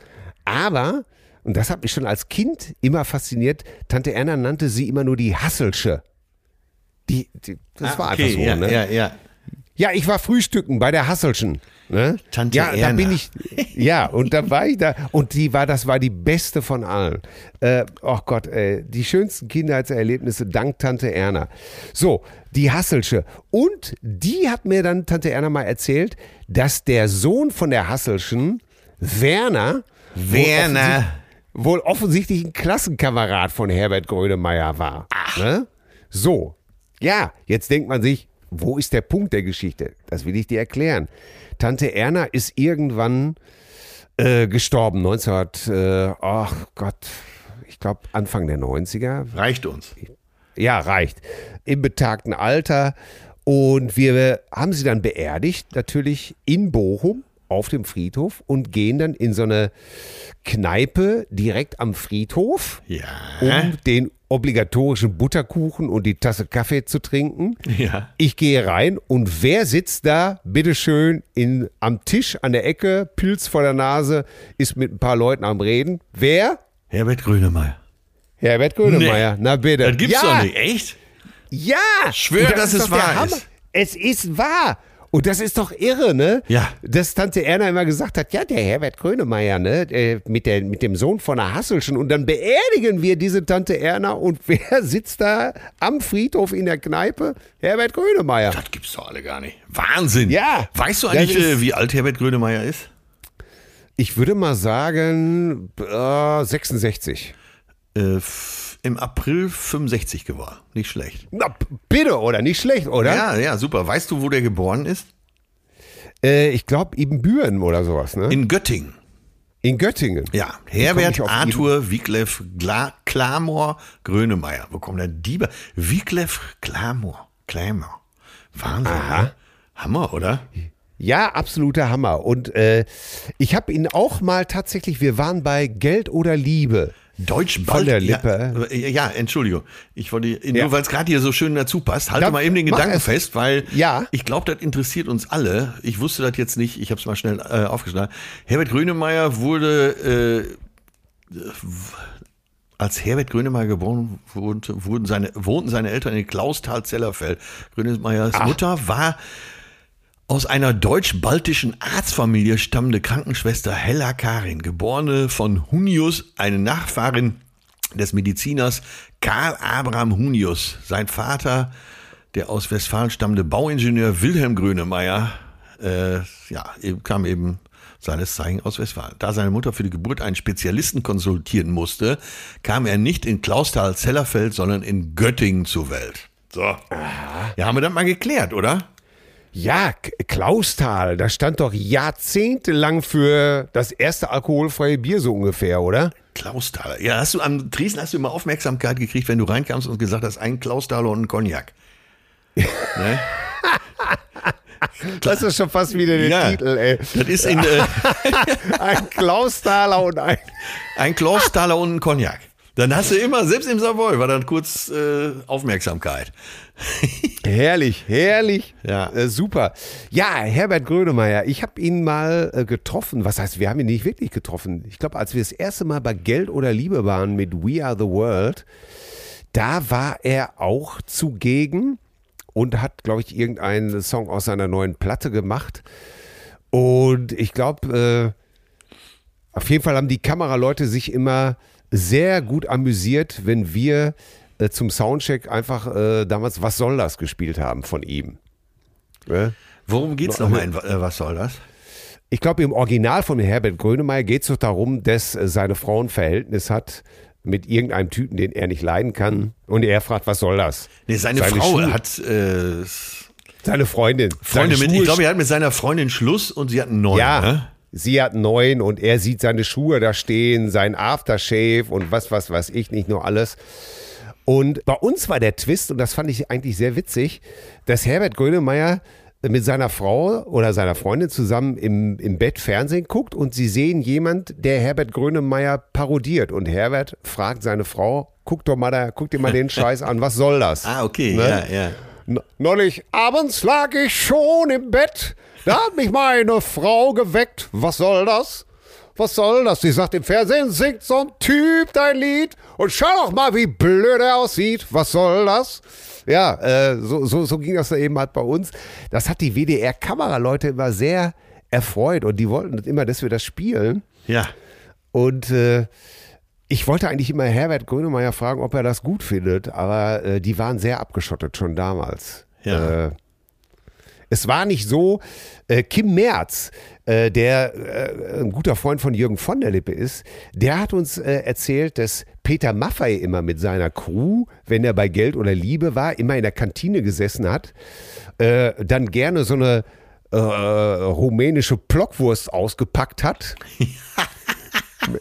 Aber, und das hat mich schon als Kind immer fasziniert, Tante Erna nannte sie immer nur die Hasselsche. Die, die, das war einfach so, ja, ne? ja, ja. Ja, ich war frühstücken bei der Hasselschen. Ne? Tante ja, da Erna. bin ich. Ja, und da war ich da. Und die war, das war die beste von allen. Äh, oh Gott, ey, die schönsten Kindheitserlebnisse dank Tante Erna. So, die Hasselsche. Und die hat mir dann Tante Erna mal erzählt, dass der Sohn von der Hasselschen, Werner, Werner. Wohl offensichtlich ein Klassenkamerad von Herbert Grönemeyer war. Ne? So, ja, jetzt denkt man sich, wo ist der Punkt der Geschichte? Das will ich dir erklären. Tante Erna ist irgendwann äh, gestorben, 1900, äh, ach Gott, ich glaube Anfang der 90er. Reicht uns. Ja, reicht. Im betagten Alter. Und wir haben sie dann beerdigt, natürlich in Bochum auf dem Friedhof und gehen dann in so eine Kneipe direkt am Friedhof, Ja. um den obligatorischen Butterkuchen und die Tasse Kaffee zu trinken. Ja. Ich gehe rein und wer sitzt da, bitteschön, in, am Tisch an der Ecke, Pilz vor der Nase, ist mit ein paar Leuten am Reden. Wer? Herbert Grönemeyer. Herbert Grönemeyer. Nee. Na bitte. Das gibt's ja, doch nicht. Echt? Ja! Schwör, Und dass es wahr ist. Es ist wahr. Und das ist doch irre, ne? Ja. Dass Tante Erna immer gesagt hat, ja, der Herbert Grönemeyer, ne, äh, mit, der, mit dem Sohn von der Hasselschen. Und dann beerdigen wir diese Tante Erna und *laughs* wer sitzt da am Friedhof in der Kneipe? Herbert Grönemeyer. Das gibt's doch alle gar nicht. Wahnsinn. Ja. Weißt du eigentlich, äh, wie alt Herbert Grönemeyer ist? Ich würde mal sagen, äh, 66. Äh, Im April 65 geworden. Nicht schlecht. Na, bitte, oder? Nicht schlecht, oder? Ja, ja, super. Weißt du, wo der geboren ist? Äh, ich glaube, Ibbenbüren oder sowas, ne? In Göttingen. In Göttingen. Ja, Herbert Arthur Wiglef Klamor Grönemeyer. Wo kommt der Dieber? Wiglef Klamor. Klamor. Wahnsinn. Aha. ne? Hammer, oder? Ja, absoluter Hammer. Und äh, ich habe ihn auch mal tatsächlich, wir waren bei Geld oder Liebe. Deutsch Von der Lippe. Ja, ja, Entschuldigung. Ich wollte, Ja. nur weil es gerade hier so schön dazu passt, halte mal eben den Gedanken es. fest, weil Ja. ich glaube, das interessiert uns alle. Ich wusste das jetzt nicht, ich habe es mal schnell äh, aufgeschlagen. Herbert Grönemeyer wurde äh, als Herbert Grönemeyer geboren wurde, wurden seine, wohnten seine Eltern in Klausthal-Zellerfeld. Grönemeyers Mutter war aus einer deutsch-baltischen Arztfamilie stammende Krankenschwester Hella Karin, geborene von Hunius, eine Nachfahrin des Mediziners Karl Abraham Hunius. Sein Vater, der aus Westfalen stammende Bauingenieur Wilhelm Grönemeyer, äh, ja, kam eben seines Zeichen aus Westfalen. Da seine Mutter für die Geburt einen Spezialisten konsultieren musste, kam er nicht in Klausthal-Zellerfeld, sondern in Göttingen zur Welt. So. Ja, haben wir das mal geklärt, oder? Ja, Klausthal, das stand doch jahrzehntelang für das erste alkoholfreie Bier so ungefähr, oder? Klausthaler. Ja, hast du am Dresden hast du immer Aufmerksamkeit gekriegt, wenn du reinkamst und gesagt hast, ein Klausthaler und ein Cognac. *laughs* ne? Das ist schon fast wieder der Ja. Titel, ey. Das ist in, äh, *laughs* Ein Klausthaler und ein. ein Klausthaler und ein Cognac. Dann hast du immer, selbst im Savoy war dann kurz äh, Aufmerksamkeit. *laughs* Herrlich, herrlich. Ja. Äh, super. Ja, Herbert Grönemeyer, ich habe ihn mal äh, getroffen. Was heißt, wir haben ihn nicht wirklich getroffen. Ich glaube, als wir das erste Mal bei Geld oder Liebe waren mit We Are the World, da war er auch zugegen und hat, glaube ich, irgendeinen Song aus seiner neuen Platte gemacht. Und ich glaube, äh, auf jeden Fall haben die Kameraleute sich immer sehr gut amüsiert, wenn wir äh, zum Soundcheck einfach äh, damals Was soll das gespielt haben von ihm. Ne? Worum geht's nochmal? in äh, Was soll das? Ich glaube, im Original von Herbert Grönemeyer geht es doch darum, dass äh, seine Frau ein Verhältnis hat mit irgendeinem Typen, den er nicht leiden kann. Und er fragt, was soll das? Nee, seine, Seine Frau Schuhe- hat äh, Seine Freundin. Freunde Seine mit, ich glaube, er hat mit seiner Freundin Schluss und sie hat einen neuen. Ja, Ne? Sie hat neun und er sieht seine Schuhe da stehen, sein Aftershave und was, was, was ich, nicht nur alles. Und bei uns war der Twist, und das fand ich eigentlich sehr witzig, dass Herbert Grönemeyer mit seiner Frau oder seiner Freundin zusammen im, im Bett Fernsehen guckt und sie sehen jemand, der Herbert Grönemeyer parodiert. Und Herbert fragt seine Frau, guck doch mal da, guck dir mal den *laughs* Scheiß an, was soll das? Ah, okay, Ne? ja, ja. Neulich abends lag ich schon im Bett. Da hat mich meine Frau geweckt. Was soll das? Was soll das? Sie sagt im Fernsehen, singt so ein Typ dein Lied. Und schau doch mal, wie blöd er aussieht. Was soll das? Ja, äh, so, so, so ging das da eben halt bei uns. Das hat die WDR-Kameraleute immer sehr erfreut. Und die wollten immer, dass wir das spielen. Ja. Und äh, ich wollte eigentlich immer Herbert Grönemeyer fragen, ob er das gut findet, aber äh, die waren sehr abgeschottet schon damals. Ja. Es war nicht so, äh, Kim Merz, äh, der äh, ein guter Freund von Jürgen von der Lippe ist, der hat uns äh, erzählt, dass Peter Maffei immer mit seiner Crew, wenn er bei Geld oder Liebe war, immer in der Kantine gesessen hat, äh, dann gerne so eine äh, rumänische Blockwurst ausgepackt hat. *laughs*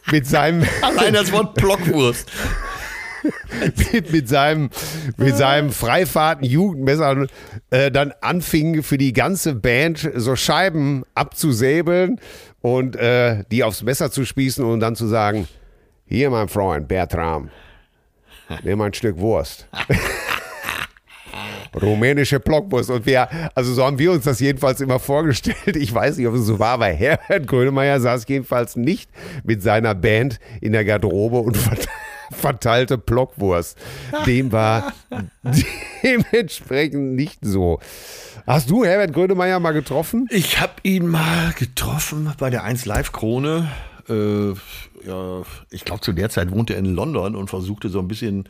mit seinem Allein das Wort Blockwurst. Mit, mit seinem, mit seinem Freifahrten Jugendmesser äh, dann anfing für die ganze Band so Scheiben abzusäbeln und äh, die aufs Messer zu spießen und dann zu sagen, hier mein Freund Bertram, nimm ein Stück Wurst. *laughs* Rumänische Blockwurst. Und wir, also so haben wir uns das jedenfalls immer vorgestellt. Ich weiß nicht, ob es so war, aber Herbert Grönemeyer saß jedenfalls nicht mit seiner Band in der Garderobe und *laughs* vert- verteilte Blockwurst. Dem war *laughs* dementsprechend nicht so. Hast du Herbert Grönemeyer mal getroffen? Ich habe ihn mal getroffen bei der 1 Live Krone. Äh, ja, ich glaube, zu der Zeit wohnte er in London und versuchte so ein bisschen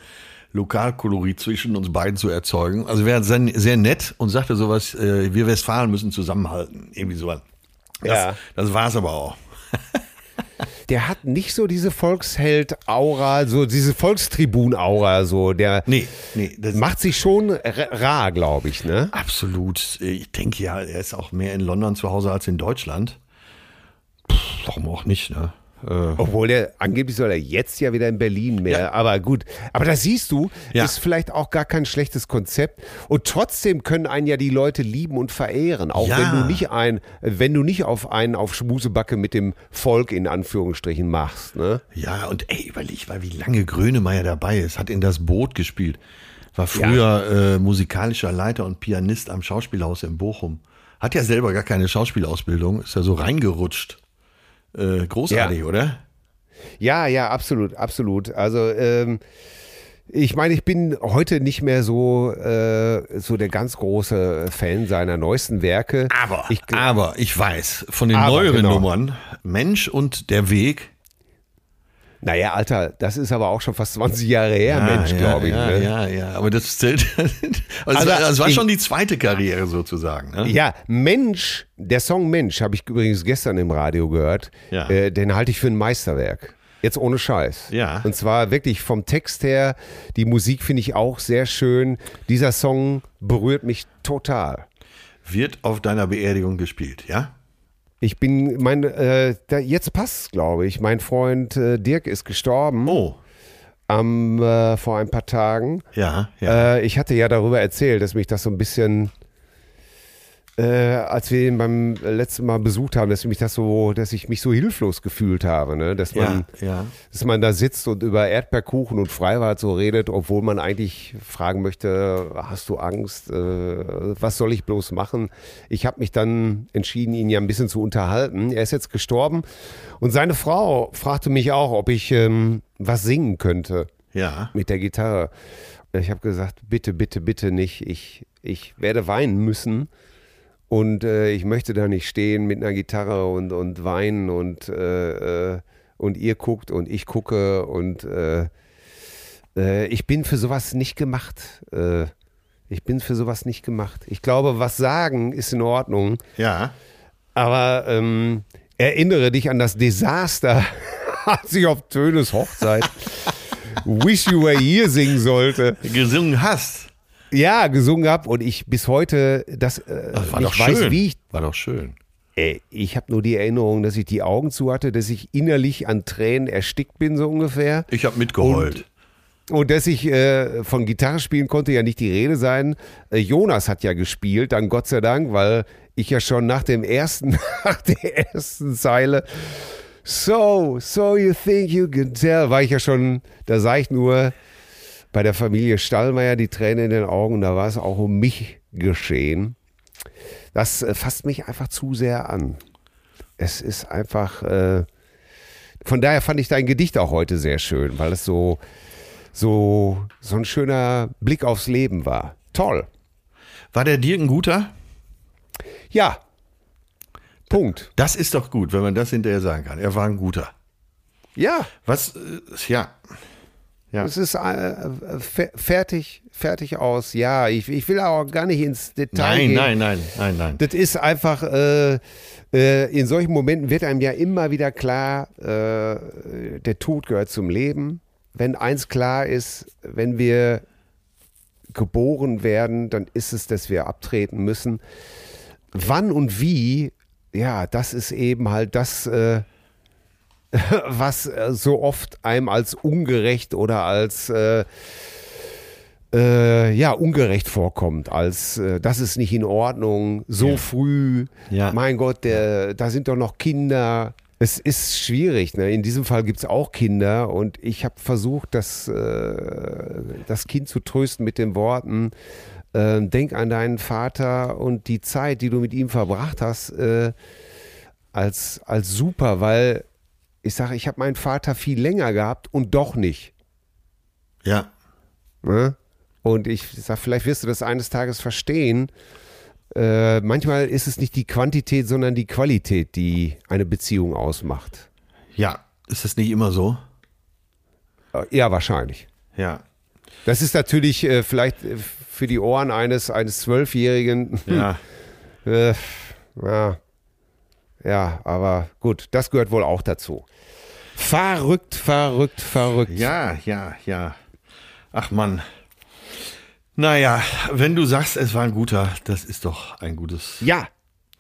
Lokalkolorit zwischen uns beiden zu erzeugen. Also wäre sehr, sehr nett und sagte sowas, äh, wir Westfalen müssen zusammenhalten. Irgendwie sowas. Das, Ja. das war es aber auch. Der hat nicht so diese Volksheld-Aura, so diese Volkstribun-Aura, so. Der Nee, nee, das macht sich schon rar, glaube ich, ne? absolut. Ich denke ja, er ist auch mehr in London zu Hause als in Deutschland. Pff, warum auch nicht, ne? Obwohl der angeblich soll er jetzt ja wieder in Berlin mehr. Ja. Aber gut. Aber da siehst du, Ja. ist vielleicht auch gar kein schlechtes Konzept. Und trotzdem können einen ja die Leute lieben und verehren. Auch Ja. wenn du nicht ein, wenn du nicht auf einen auf Schmusebacke mit dem Volk in Anführungsstrichen machst. Ne? Ja, und ey, überleg mal, wie lange Grönemeyer dabei ist. Hat in das Boot gespielt. War früher äh, musikalischer Leiter und Pianist am Schauspielhaus in Bochum. Hat ja selber gar keine Schauspielausbildung, ist ja so reingerutscht. Äh, großartig, Ja. oder? Ja, ja, absolut, absolut. Also ähm, ich meine, ich bin heute nicht mehr so, äh, so der ganz große Fan seiner neuesten Werke. Aber, ich, aber ich weiß von den Aber, neueren genau. Nummern, Mensch und der Weg. Naja, Alter, das ist aber auch schon fast 20 Jahre her, Mensch, ja, glaube ich. Ja, ne? ja, ja, aber das zählt. *laughs* also, Also, es war ich- schon die zweite Karriere sozusagen. Ne? Ja, Mensch, der Song Mensch habe ich übrigens gestern im Radio gehört. Ja. Äh, den halte ich für ein Meisterwerk. Jetzt ohne Scheiß. Ja. Und zwar wirklich vom Text her, die Musik finde ich auch sehr schön. Dieser Song berührt mich total. Wird auf deiner Beerdigung gespielt, ja? Ich bin, mein, äh, da, jetzt passt glaube ich. Mein Freund äh, Dirk ist gestorben Oh, am, äh, vor ein paar Tagen. ja, ja. Äh, ich hatte ja darüber erzählt, dass mich das so ein bisschen, äh, als wir ihn beim letzten Mal besucht haben, dass mich das so, dass ich mich so hilflos gefühlt habe, ne? dass man, ja, ja. dass man da sitzt und über Erdbeerkuchen und Freibad so redet, obwohl man eigentlich fragen möchte, hast du Angst, äh, was soll ich bloß machen? Ich habe mich dann entschieden, ihn ja ein bisschen zu unterhalten. Er ist jetzt gestorben und seine Frau fragte mich auch, ob ich ähm, was singen könnte ja. mit der Gitarre. Ich habe gesagt, bitte, bitte, bitte nicht. Ich, ich werde weinen müssen. Und äh, ich möchte da nicht stehen mit einer Gitarre und, und weinen und, äh, äh, und ihr guckt und ich gucke und äh, äh, ich bin für sowas nicht gemacht. Äh, ich bin für sowas nicht gemacht. Ich glaube, was sagen ist in Ordnung, Ja. aber ähm, erinnere dich an das Desaster, *laughs* als ich auf Tönes Hochzeit *laughs* Wish You Were Here singen sollte. Gesungen hast. Ja, gesungen habe und ich bis heute das, äh, Das war nicht doch weiß, schön. wie ich. War doch schön. Ey, ich habe nur die Erinnerung, dass ich die Augen zu hatte, dass ich innerlich an Tränen erstickt bin, so ungefähr. Ich habe mitgeheult. Und dass ich äh, von Gitarre spielen konnte, ja nicht die Rede sein. Äh, Jonas hat ja gespielt, dann Gott sei Dank, weil ich ja schon nach dem ersten, *laughs* nach der ersten Zeile So, so you think you can tell, war ich ja schon, da sah ich nur bei der Familie Stallmeier die Tränen in den Augen, da war es auch um mich geschehen. Das äh, fasst mich einfach zu sehr an. Es ist einfach, äh, von daher fand ich dein Gedicht auch heute sehr schön, weil es so, so, so ein schöner Blick aufs Leben war. Toll. War der Dirk ein guter? Ja. Punkt. Das ist doch gut, wenn man das hinterher sagen kann. Er war ein guter. Ja, Was, äh, ja. Ja. es ist äh, fe- fertig, fertig aus. Ja, ich, ich will auch gar nicht ins Detail Nein, gehen. nein, nein, nein, nein. Das ist einfach, äh, äh, in solchen Momenten wird einem ja immer wieder klar, äh, der Tod gehört zum Leben. Wenn eins klar ist, wenn wir geboren werden, dann ist es, dass wir abtreten müssen. Wann und wie, ja, das ist eben halt das, äh, *laughs* was äh, so oft einem als ungerecht oder als äh, äh, ja, ungerecht vorkommt, als äh, das ist nicht in Ordnung, so Ja. früh, Ja. mein Gott, der, da sind doch noch Kinder. Es ist schwierig, ne? in diesem Fall gibt es auch Kinder und ich habe versucht, das, äh, das Kind zu trösten mit den Worten, äh, denk an deinen Vater und die Zeit, die du mit ihm verbracht hast, als, als super, weil ich sage, ich habe meinen Vater viel länger gehabt und doch nicht. Ja. Ne? Und ich sag, vielleicht wirst du das eines Tages verstehen. Äh, manchmal ist es nicht die Quantität, sondern die Qualität, die eine Beziehung ausmacht. Ja. Ist das nicht immer so? Äh, ja, wahrscheinlich. Ja. Das ist natürlich äh, vielleicht äh, für die Ohren eines eines Zwölfjährigen. Ja. *laughs* Äh, ja. ja, aber gut, das gehört wohl auch dazu. Verrückt, verrückt, verrückt. Ja, ja, ja. Ach Mann. Naja, wenn du sagst, es war ein guter, das ist doch ein gutes. ja,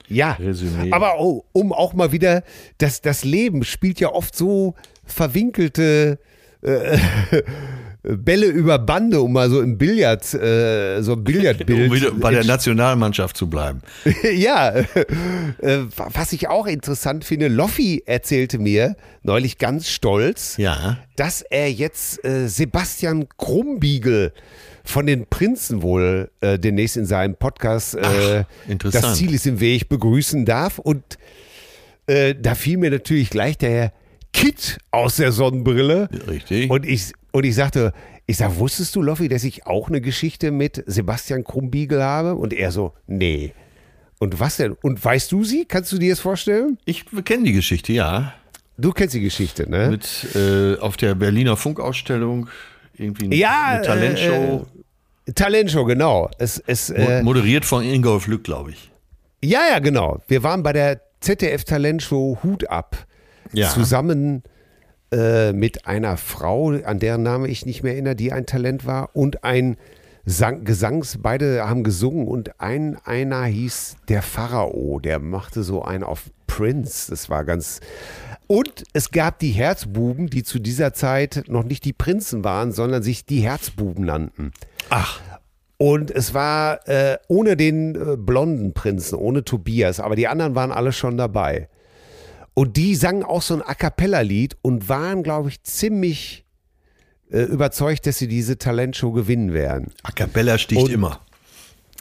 Ja, Resümee. aber oh, um auch mal wieder, das, das Leben spielt ja oft so verwinkelte äh, *laughs* Bälle über Bande, um mal so im Billard, äh, so ein Billardbild. Um wieder bei der Nationalmannschaft zu bleiben. *laughs* ja, äh, was ich auch interessant finde, Loffi erzählte mir neulich ganz stolz, Ja. dass er jetzt äh, Sebastian Krumbiegel von den Prinzen wohl äh, demnächst in seinem Podcast äh, interessant. Das Ziel ist im Weg begrüßen darf. Und äh, da fiel mir natürlich gleich der Kit aus der Sonnenbrille. Richtig. Und ich, und ich sagte, ich sag, wusstest du, Loffi, dass ich auch eine Geschichte mit Sebastian Krumbiegel habe? Und er so, nee. Und was denn? Und weißt du sie? Kannst du dir das vorstellen? Ich kenne die Geschichte, ja. Du kennst die Geschichte, ne? Mit äh, auf der Berliner Funkausstellung irgendwie eine, Ja, eine Talentshow. Äh, Talentshow, genau. Es, es, äh, moderiert von Ingolf Lück, glaube ich. ja, ja, genau. Wir waren bei der ZDF Talentshow Hut ab. Ja. Zusammen äh, mit einer Frau, an deren Name ich nicht mehr erinnere, die ein Talent war und ein Sang Gesangs, beide haben gesungen und ein, einer hieß der Pharao, der machte so einen auf Prince, das war ganz. Und es gab die Herzbuben, die zu dieser Zeit noch nicht die Prinzen waren, sondern sich die Herzbuben nannten. Ach, Und es war äh, ohne den äh, blonden Prinzen, ohne Tobias, aber die anderen waren alle schon dabei. Und die sangen auch so ein A cappella-Lied und waren, glaube ich, ziemlich äh, überzeugt, dass sie diese Talentshow gewinnen werden. A Cappella sticht Und- immer.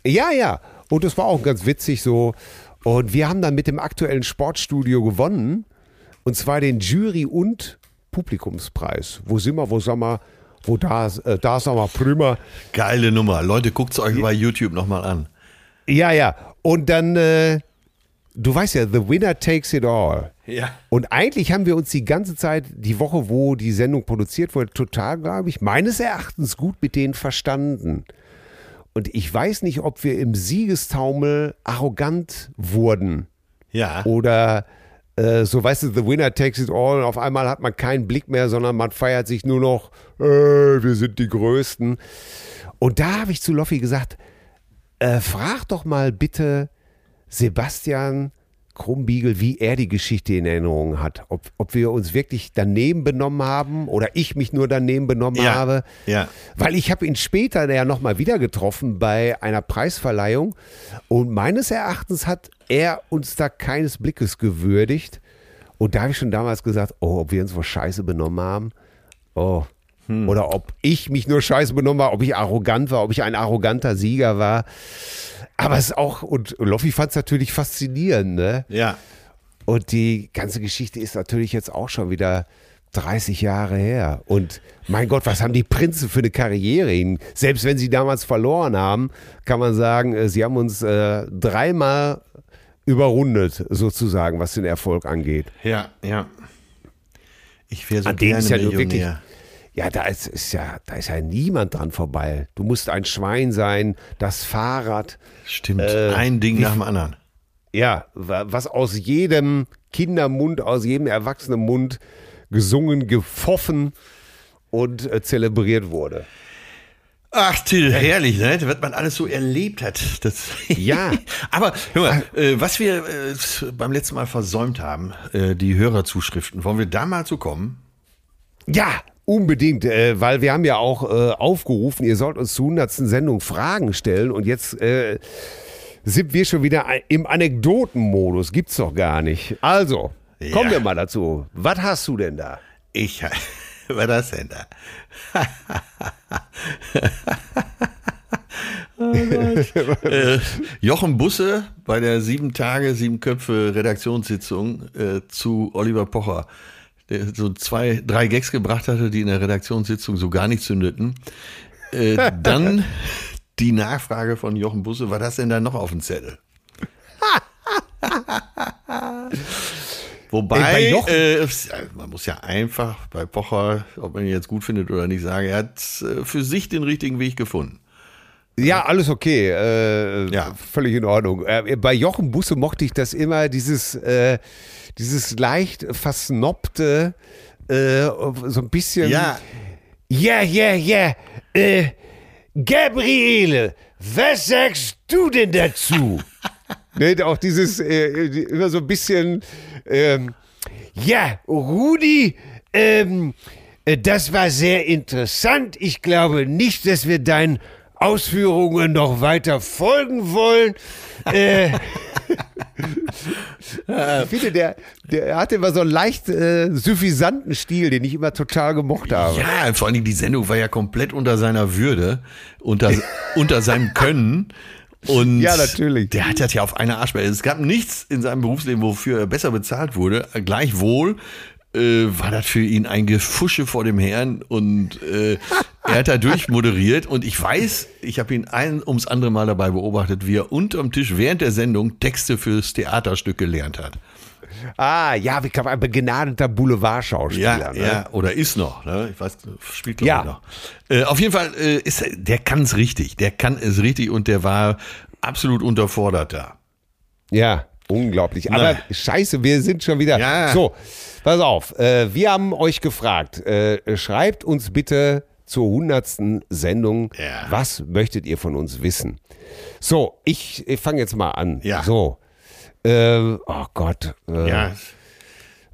Ja, ja. Und das war auch ganz witzig so. Und wir haben dann mit dem aktuellen Sportstudio gewonnen. Und zwar den Jury- und Publikumspreis. Wo sind wir, wo sagen wir, wo da, äh, da sagen wir prima. Geile Nummer. Leute, guckt es euch bei YouTube nochmal an. Ja, ja. Und dann, äh, du weißt ja, The Winner Takes It All. Ja. Und eigentlich haben wir uns die ganze Zeit, die Woche, wo die Sendung produziert wurde, total, glaube ich, meines Erachtens gut mit denen verstanden. Und ich weiß nicht, ob wir im Siegestaumel arrogant wurden Ja. oder äh, so, weißt du, The Winner Takes It All und auf einmal hat man keinen Blick mehr, sondern man feiert sich nur noch, äh, wir sind die Größten. Und da habe ich zu Loffi gesagt, äh, frag doch mal bitte Sebastian Krumbiegel, wie er die Geschichte in Erinnerung hat. Ob, ob wir uns wirklich daneben benommen haben oder ich mich nur daneben benommen Ja, habe. ja. Weil ich habe ihn später ja nochmal wieder getroffen bei einer Preisverleihung und meines Erachtens hat er uns da keines Blickes gewürdigt. Und da habe ich schon damals gesagt, oh, ob wir uns wohl scheiße benommen haben. Oh. Oder ob ich mich nur scheiße benommen habe, ob ich arrogant war, ob ich ein arroganter Sieger war. Aber es ist auch, und Loffi fand es natürlich faszinierend, ne? Ja. Und die ganze Geschichte ist natürlich jetzt auch schon wieder 30 Jahre her. Und mein Gott, was haben die Prinzen für eine Karriere hin? Selbst wenn sie damals verloren haben, kann man sagen, äh, sie haben uns äh, dreimal überrundet, sozusagen, was den Erfolg angeht. Ja, ja. Ich wäre so An gerne ist ja nur wirklich. Ja, da ist, ist ja, da ist ja niemand dran vorbei. Du musst ein Schwein sein, das Fahrrad, Stimmt. Äh, Ein Ding nach dem anderen. ja, wa- was aus jedem Kindermund, aus jedem Erwachsenenmund gesungen, gepfoffen und äh, zelebriert wurde. Ach, Till, herrlich, ne? Was man alles so erlebt hat. Das *laughs* Ja. *laughs* Aber hör mal, äh, was wir äh, beim letzten Mal versäumt haben, äh, die Hörerzuschriften, wollen wir da mal zu kommen? Ja, unbedingt, äh, weil wir haben ja auch äh, aufgerufen, ihr sollt uns zur 100. Sendung Fragen stellen und jetzt äh, sind wir schon wieder im Anekdotenmodus. Gibt's doch gar nicht. Also, kommen Ja. wir mal dazu. Was hast du denn da? Ich, *laughs* was das denn da? oh *laughs* äh, Jochen Busse bei der sieben Tage, sieben Köpfe Redaktionssitzung äh, zu Oliver Pocher, der so zwei, drei Gags gebracht hatte, die in der Redaktionssitzung so gar nicht zündeten. Äh, dann *laughs* die Nachfrage von Jochen Busse, war das denn da noch auf dem Zettel? *laughs* Wobei, Ey, Jochen- äh, man muss ja einfach bei Pocher, ob man ihn jetzt gut findet oder nicht, sagen, er hat äh, für sich den richtigen Weg gefunden. Ja, alles okay. Äh, Ja. Völlig in Ordnung. Äh, bei Jochen Busse mochte ich das immer, dieses, äh, dieses leicht versnobte, äh, so ein bisschen. Ja. Ja, ja, ja. Äh, Gabriele, was sagst du denn dazu? *laughs* ne, auch dieses äh, immer so ein bisschen, ähm, ja, Rudi, ähm, äh, das war sehr interessant. Ich glaube nicht, dass wir deinen Ausführungen noch weiter folgen wollen. Äh, *laughs* ich finde, der, der hatte immer so einen leicht äh, suffisanten Stil, den ich immer total gemocht habe. Ja, vor allem die Sendung war ja komplett unter seiner Würde, unter, unter seinem *laughs* Können. Und Ja, natürlich. Der hat das ja auf einer Arschbälle. Es gab nichts in seinem Berufsleben, wofür er besser bezahlt wurde. Gleichwohl äh, war das für ihn ein Gefusche vor dem Herrn und äh, er hat da durchmoderiert und ich weiß, ich habe ihn ein ums andere Mal dabei beobachtet, wie er unterm Tisch während der Sendung Texte fürs Theaterstück gelernt hat. Ah, ja, wie kann man ein begnadeter Boulevardschauspieler. Ja, ne? ja, oder ist noch. Ne? Ich weiß, spielt glaube Ja. noch. Äh, auf jeden Fall äh, ist er- der kann es richtig. Der kann es richtig und der war absolut unterfordert da. Ja, unglaublich. Aber scheiße, wir sind schon wieder. Ja. So, pass auf. Äh, wir haben euch gefragt, äh, schreibt uns bitte zur hundertsten Sendung, Ja. was möchtet ihr von uns wissen? So, ich, ich fange jetzt mal an. Ja. So. Äh, oh Gott. Äh, Ja,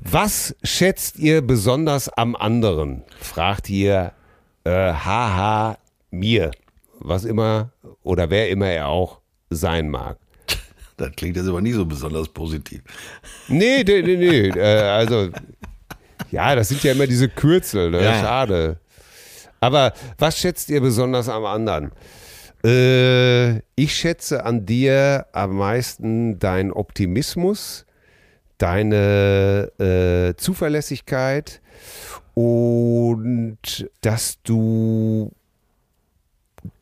Was schätzt ihr besonders am anderen? Fragt ihr äh, haha mir. Was immer oder wer immer er auch sein mag. Das klingt jetzt aber nicht so besonders positiv. Nee, nee, nee, nee. *laughs* Äh, also, ja, das sind ja immer diese Kürzel, ne? Ja. Schade. Aber was schätzt ihr besonders am anderen? Äh, ich schätze an dir am meisten deinen Optimismus, deine äh, Zuverlässigkeit und dass du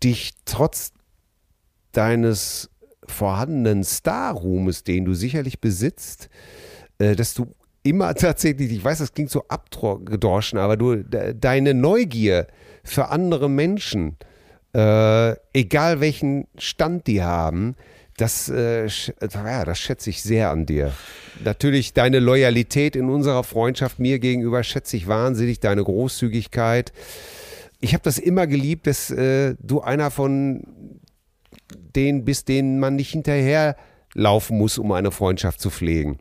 dich trotz deines vorhandenen Star-Ruhmes, den du sicherlich besitzt, äh, dass du immer *laughs* tatsächlich, ich weiß, das klingt so abgedroschen, aber du, de, deine Neugier für andere Menschen, äh, egal welchen Stand die haben, das, äh, das schätze ich sehr an dir. Natürlich deine Loyalität in unserer Freundschaft mir gegenüber schätze ich wahnsinnig, deine Großzügigkeit. Ich habe das immer geliebt, dass äh, du einer von denen bist, denen man nicht hinterherlaufen muss, um eine Freundschaft zu pflegen.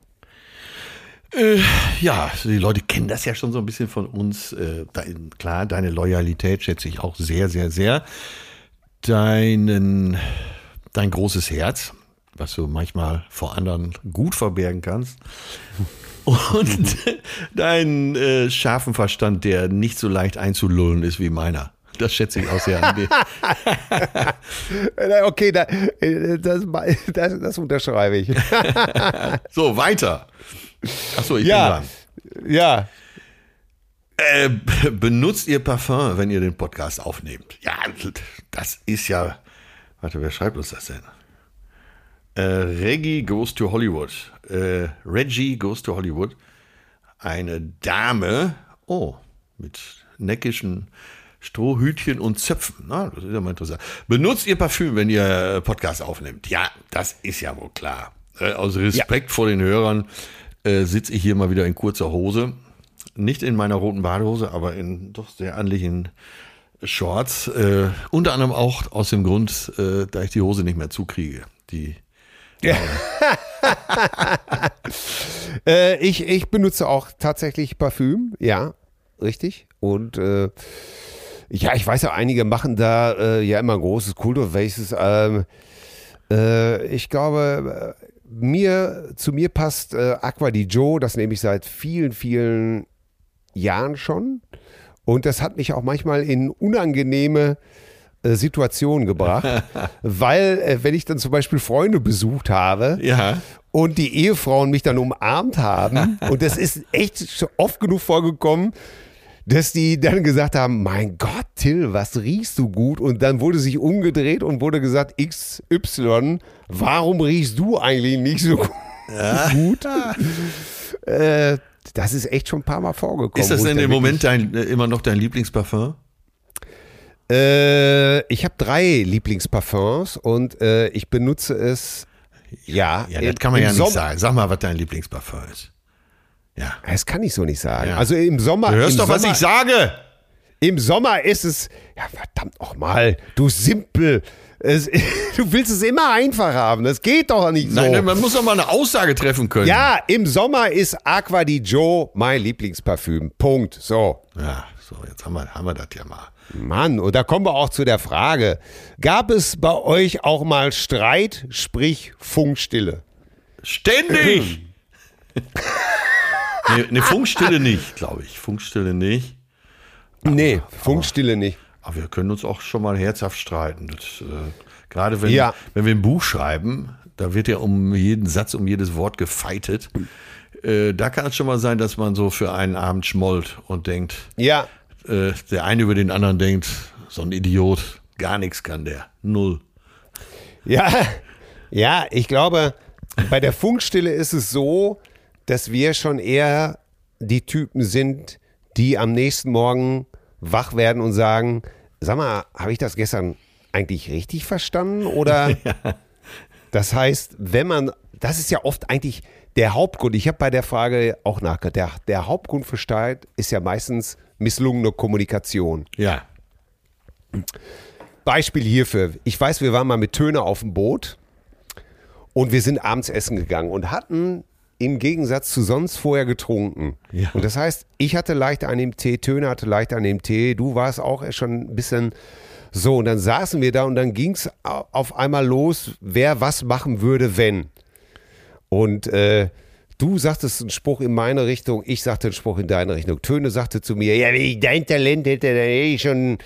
Ja, die Leute kennen das ja schon so ein bisschen von uns. Äh, dein, klar, deine Loyalität schätze ich auch sehr, sehr, sehr. Deinen, dein großes Herz, was du manchmal vor anderen gut verbergen kannst. *laughs* Und *laughs* deinen äh, scharfen Verstand, der nicht so leicht einzulullen ist wie meiner. Das schätze ich auch sehr an dir. *laughs* Äh, Okay, da, äh, das, das, das unterschreibe ich. *laughs* So, weiter. Achso, ich Ja, bin dran. ja. Äh, benutzt ihr Parfum, wenn ihr den Podcast aufnehmt? Ja, das ist ja. Warte, wer schreibt uns das denn? Äh, Reggie Goes to Hollywood. Äh, Reggie Goes to Hollywood. Eine Dame, oh, mit neckischen Strohhütchen und Zöpfen. Na, das ist ja mal interessant. Benutzt ihr Parfüm, wenn ihr äh, Podcast aufnehmt? Ja, das ist ja wohl klar. Äh, aus Respekt vor den Hörern äh, sitze ich hier mal wieder in kurzer Hose. Nicht in meiner roten Badehose, aber in doch sehr anlichen Shorts. Äh, unter anderem auch aus dem Grund, äh, da ich die Hose nicht mehr zukriege. Die *laughs* Äh, ich, ich benutze auch tatsächlich Parfüm, ja, richtig. Und ja, ich weiß ja, einige machen da äh, ja immer ein großes Kultur, welches ähm, äh, ich glaube, äh, mir, zu mir passt äh, Aqua di Joe, das nehme ich seit vielen, vielen Jahren schon. Und das hat mich auch manchmal in unangenehme äh, Situationen gebracht, *laughs* weil, äh, wenn ich dann zum Beispiel Freunde besucht habe, Ja. und die Ehefrauen mich dann umarmt haben. *laughs* Und das ist echt oft genug vorgekommen, dass die dann gesagt haben, mein Gott, Till, was riechst du gut? Und dann wurde sich umgedreht und wurde gesagt, XY, warum riechst du eigentlich nicht so gut? *laughs* äh, das ist echt schon ein paar Mal vorgekommen. Ist das denn im Moment dein, äh, immer noch dein Lieblingsparfum? Äh, ich habe drei Lieblingsparfums und äh, ich benutze es. Ja, Ja, das kann man ja nicht Sommer- sagen. Sag mal, was dein Lieblingsparfum ist. Ja. Das kann ich so nicht sagen. Ja. Also im Sommer. Du hörst doch, was Sommer, ich sage. Im Sommer ist es. Ja, verdammt noch mal, du Simpel. Es, *laughs* du willst es immer einfach haben. Das geht doch nicht so. Nein, man muss doch mal eine Aussage treffen können. ja, im Sommer ist Aqua di Joe mein Lieblingsparfüm. Punkt. So. Ja, so, jetzt haben wir, haben wir das ja mal. Mann, und da kommen wir auch zu der Frage. Gab es bei euch auch mal Streit, sprich Funkstille? Ständig! *clears throat* *laughs* nee, nee, Funkstille nicht, glaube ich. Funkstille nicht. Nee, Funkstille nicht. Aber wir können uns auch schon mal herzhaft streiten. Das, äh, gerade wenn, Ja. wenn wir ein Buch schreiben, da wird ja um jeden Satz, um jedes Wort gefeitet. Äh, da kann es schon mal sein, dass man so für einen Abend schmollt und denkt, Ja, äh, der eine über den anderen denkt, so ein Idiot, gar nichts kann der. Null. Ja, ja, ich glaube, bei der Funkstille ist es so, dass wir schon eher die Typen sind, die am nächsten Morgen wach werden und sagen, sag mal, habe ich das gestern eigentlich richtig verstanden? Oder *laughs* das heißt, wenn man, das ist ja oft eigentlich der Hauptgrund, ich habe bei der Frage auch nachgedacht, der, der Hauptgrund für Streit ist ja meistens misslungene Kommunikation. Ja. Beispiel hierfür. Ich weiß, wir waren mal mit Töne auf dem Boot und wir sind abends essen gegangen und hatten im Gegensatz zu sonst vorher getrunken. Ja. Und das heißt, ich hatte leicht an dem Tee, Töne hatte leicht an dem Tee, du warst auch schon ein bisschen so. Und dann saßen wir da und dann ging es auf einmal los, wer was machen würde, wenn. Und äh, du sagtest einen Spruch in meine Richtung, ich sagte einen Spruch in deine Richtung. Töne sagte zu mir, ja, dein Talent hätte, ich schon,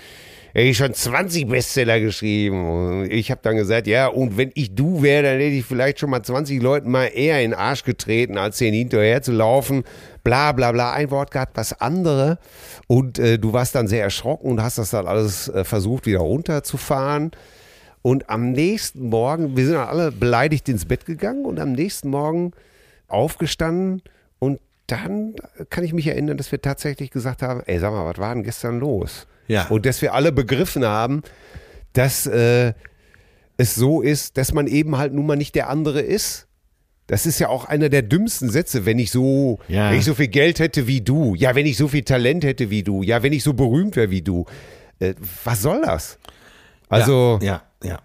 hätte ich schon 20 Bestseller geschrieben. Und ich habe dann gesagt, ja, und wenn ich du wäre, dann hätte ich vielleicht schon mal 20 Leuten mal eher in den Arsch getreten, als denen hinterher zu laufen. Bla bla bla, ein Wort gehabt, was andere. Und äh, du warst dann sehr erschrocken und hast das dann alles äh, versucht, wieder runterzufahren. Und am nächsten Morgen, wir sind dann alle beleidigt ins Bett gegangen und am nächsten Morgen aufgestanden und dann kann ich mich erinnern, dass wir tatsächlich gesagt haben, ey, sag mal, was war denn gestern los? Ja. Und dass wir alle begriffen haben, dass äh, es so ist, dass man eben halt nun mal nicht der andere ist. Das ist ja auch einer der dümmsten Sätze, wenn ich so, Ja. wenn ich so viel Geld hätte wie du, ja, wenn ich so viel Talent hätte wie du, ja, wenn ich so berühmt wäre wie du. Äh, was soll das? Also, ja, ja. ja.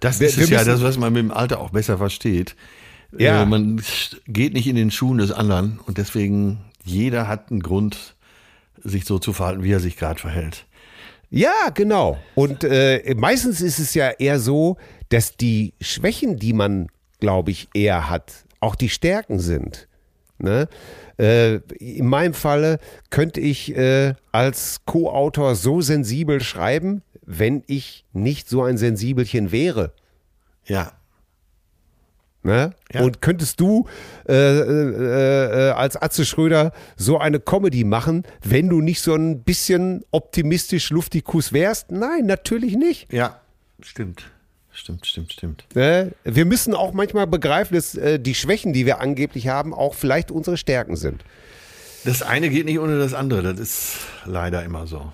Das Wir- ist wir ja das, was man mit dem Alter auch besser versteht. Ja. Äh, man geht nicht in den Schuhen des anderen und deswegen jeder hat einen Grund, sich so zu verhalten, wie er sich gerade verhält. Ja, genau. Und äh, meistens ist es ja eher so, dass die Schwächen, die man, glaube ich, eher hat, auch die Stärken sind. Ne? Äh, in meinem Falle könnte ich äh, als Co-Autor so sensibel schreiben, wenn ich nicht so ein Sensibelchen wäre. Ja. Ne? Ja. Und könntest du äh, äh, äh, als Atze Schröder so eine Comedy machen, wenn du nicht so ein bisschen optimistisch luftikus wärst? Nein, natürlich nicht. Ja, stimmt. Stimmt, stimmt, stimmt. Ne? Wir müssen auch manchmal begreifen, dass äh, die Schwächen, die wir angeblich haben, auch vielleicht unsere Stärken sind. Das eine geht nicht ohne das andere. Das ist leider immer so.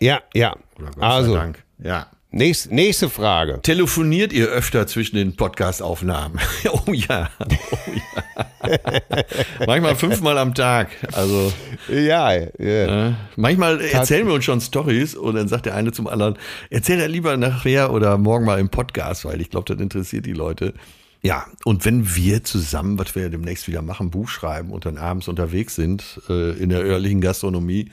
Ja, ja. Also, Dank. Ja. Nächst, nächste Frage. Telefoniert ihr öfter zwischen den Podcast-Aufnahmen? *laughs* oh ja. Oh ja. *laughs* Manchmal fünfmal am Tag. Also Ja, ja. äh, manchmal erzählen wir uns schon Stories und dann sagt der eine zum anderen, erzähl er lieber nachher oder morgen mal im Podcast, weil ich glaube, das interessiert die Leute. Ja, und wenn wir zusammen, was wir ja demnächst wieder machen, Buch schreiben und dann abends unterwegs sind äh, in der örtlichen Gastronomie,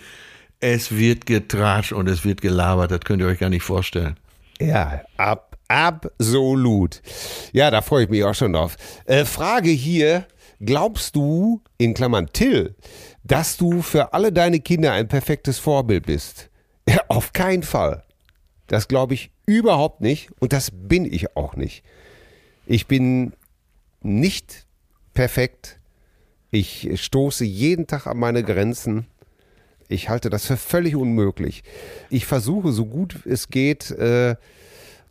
es wird getratscht und es wird gelabert, das könnt ihr euch gar nicht vorstellen. Ja, ab, absolut. Ja, da freue ich mich auch schon drauf. Äh, Frage hier, glaubst du, in Klammern Till, dass du für alle deine Kinder ein perfektes Vorbild bist? Ja, auf keinen Fall. Das glaube ich überhaupt nicht und das bin ich auch nicht. Ich bin nicht perfekt. Ich stoße jeden Tag an meine Grenzen. Ich halte das für völlig unmöglich. Ich versuche, so gut es geht, äh,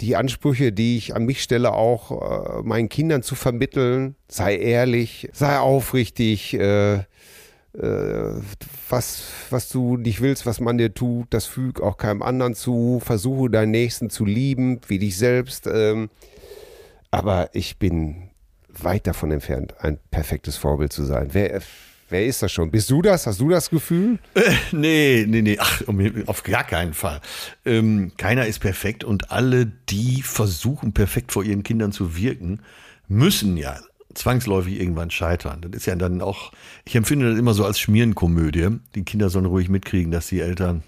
die Ansprüche, die ich an mich stelle, auch äh, meinen Kindern zu vermitteln. Sei ehrlich, sei aufrichtig. Äh, was, was du nicht willst, was man dir tut, das füg auch keinem anderen zu. Versuche deinen Nächsten zu lieben, wie dich selbst. Ähm, aber ich bin weit davon entfernt, ein perfektes Vorbild zu sein. Wer, Wer ist das schon? Bist du das? Hast du das Gefühl? Äh, nee, nee, nee. Ach, auf gar keinen Fall. Ähm, keiner ist perfekt und alle, die versuchen, perfekt vor ihren Kindern zu wirken, müssen ja zwangsläufig irgendwann scheitern. Das ist ja dann auch, ich empfinde das immer so als Schmierenkomödie. Die Kinder sollen ruhig mitkriegen, dass die Eltern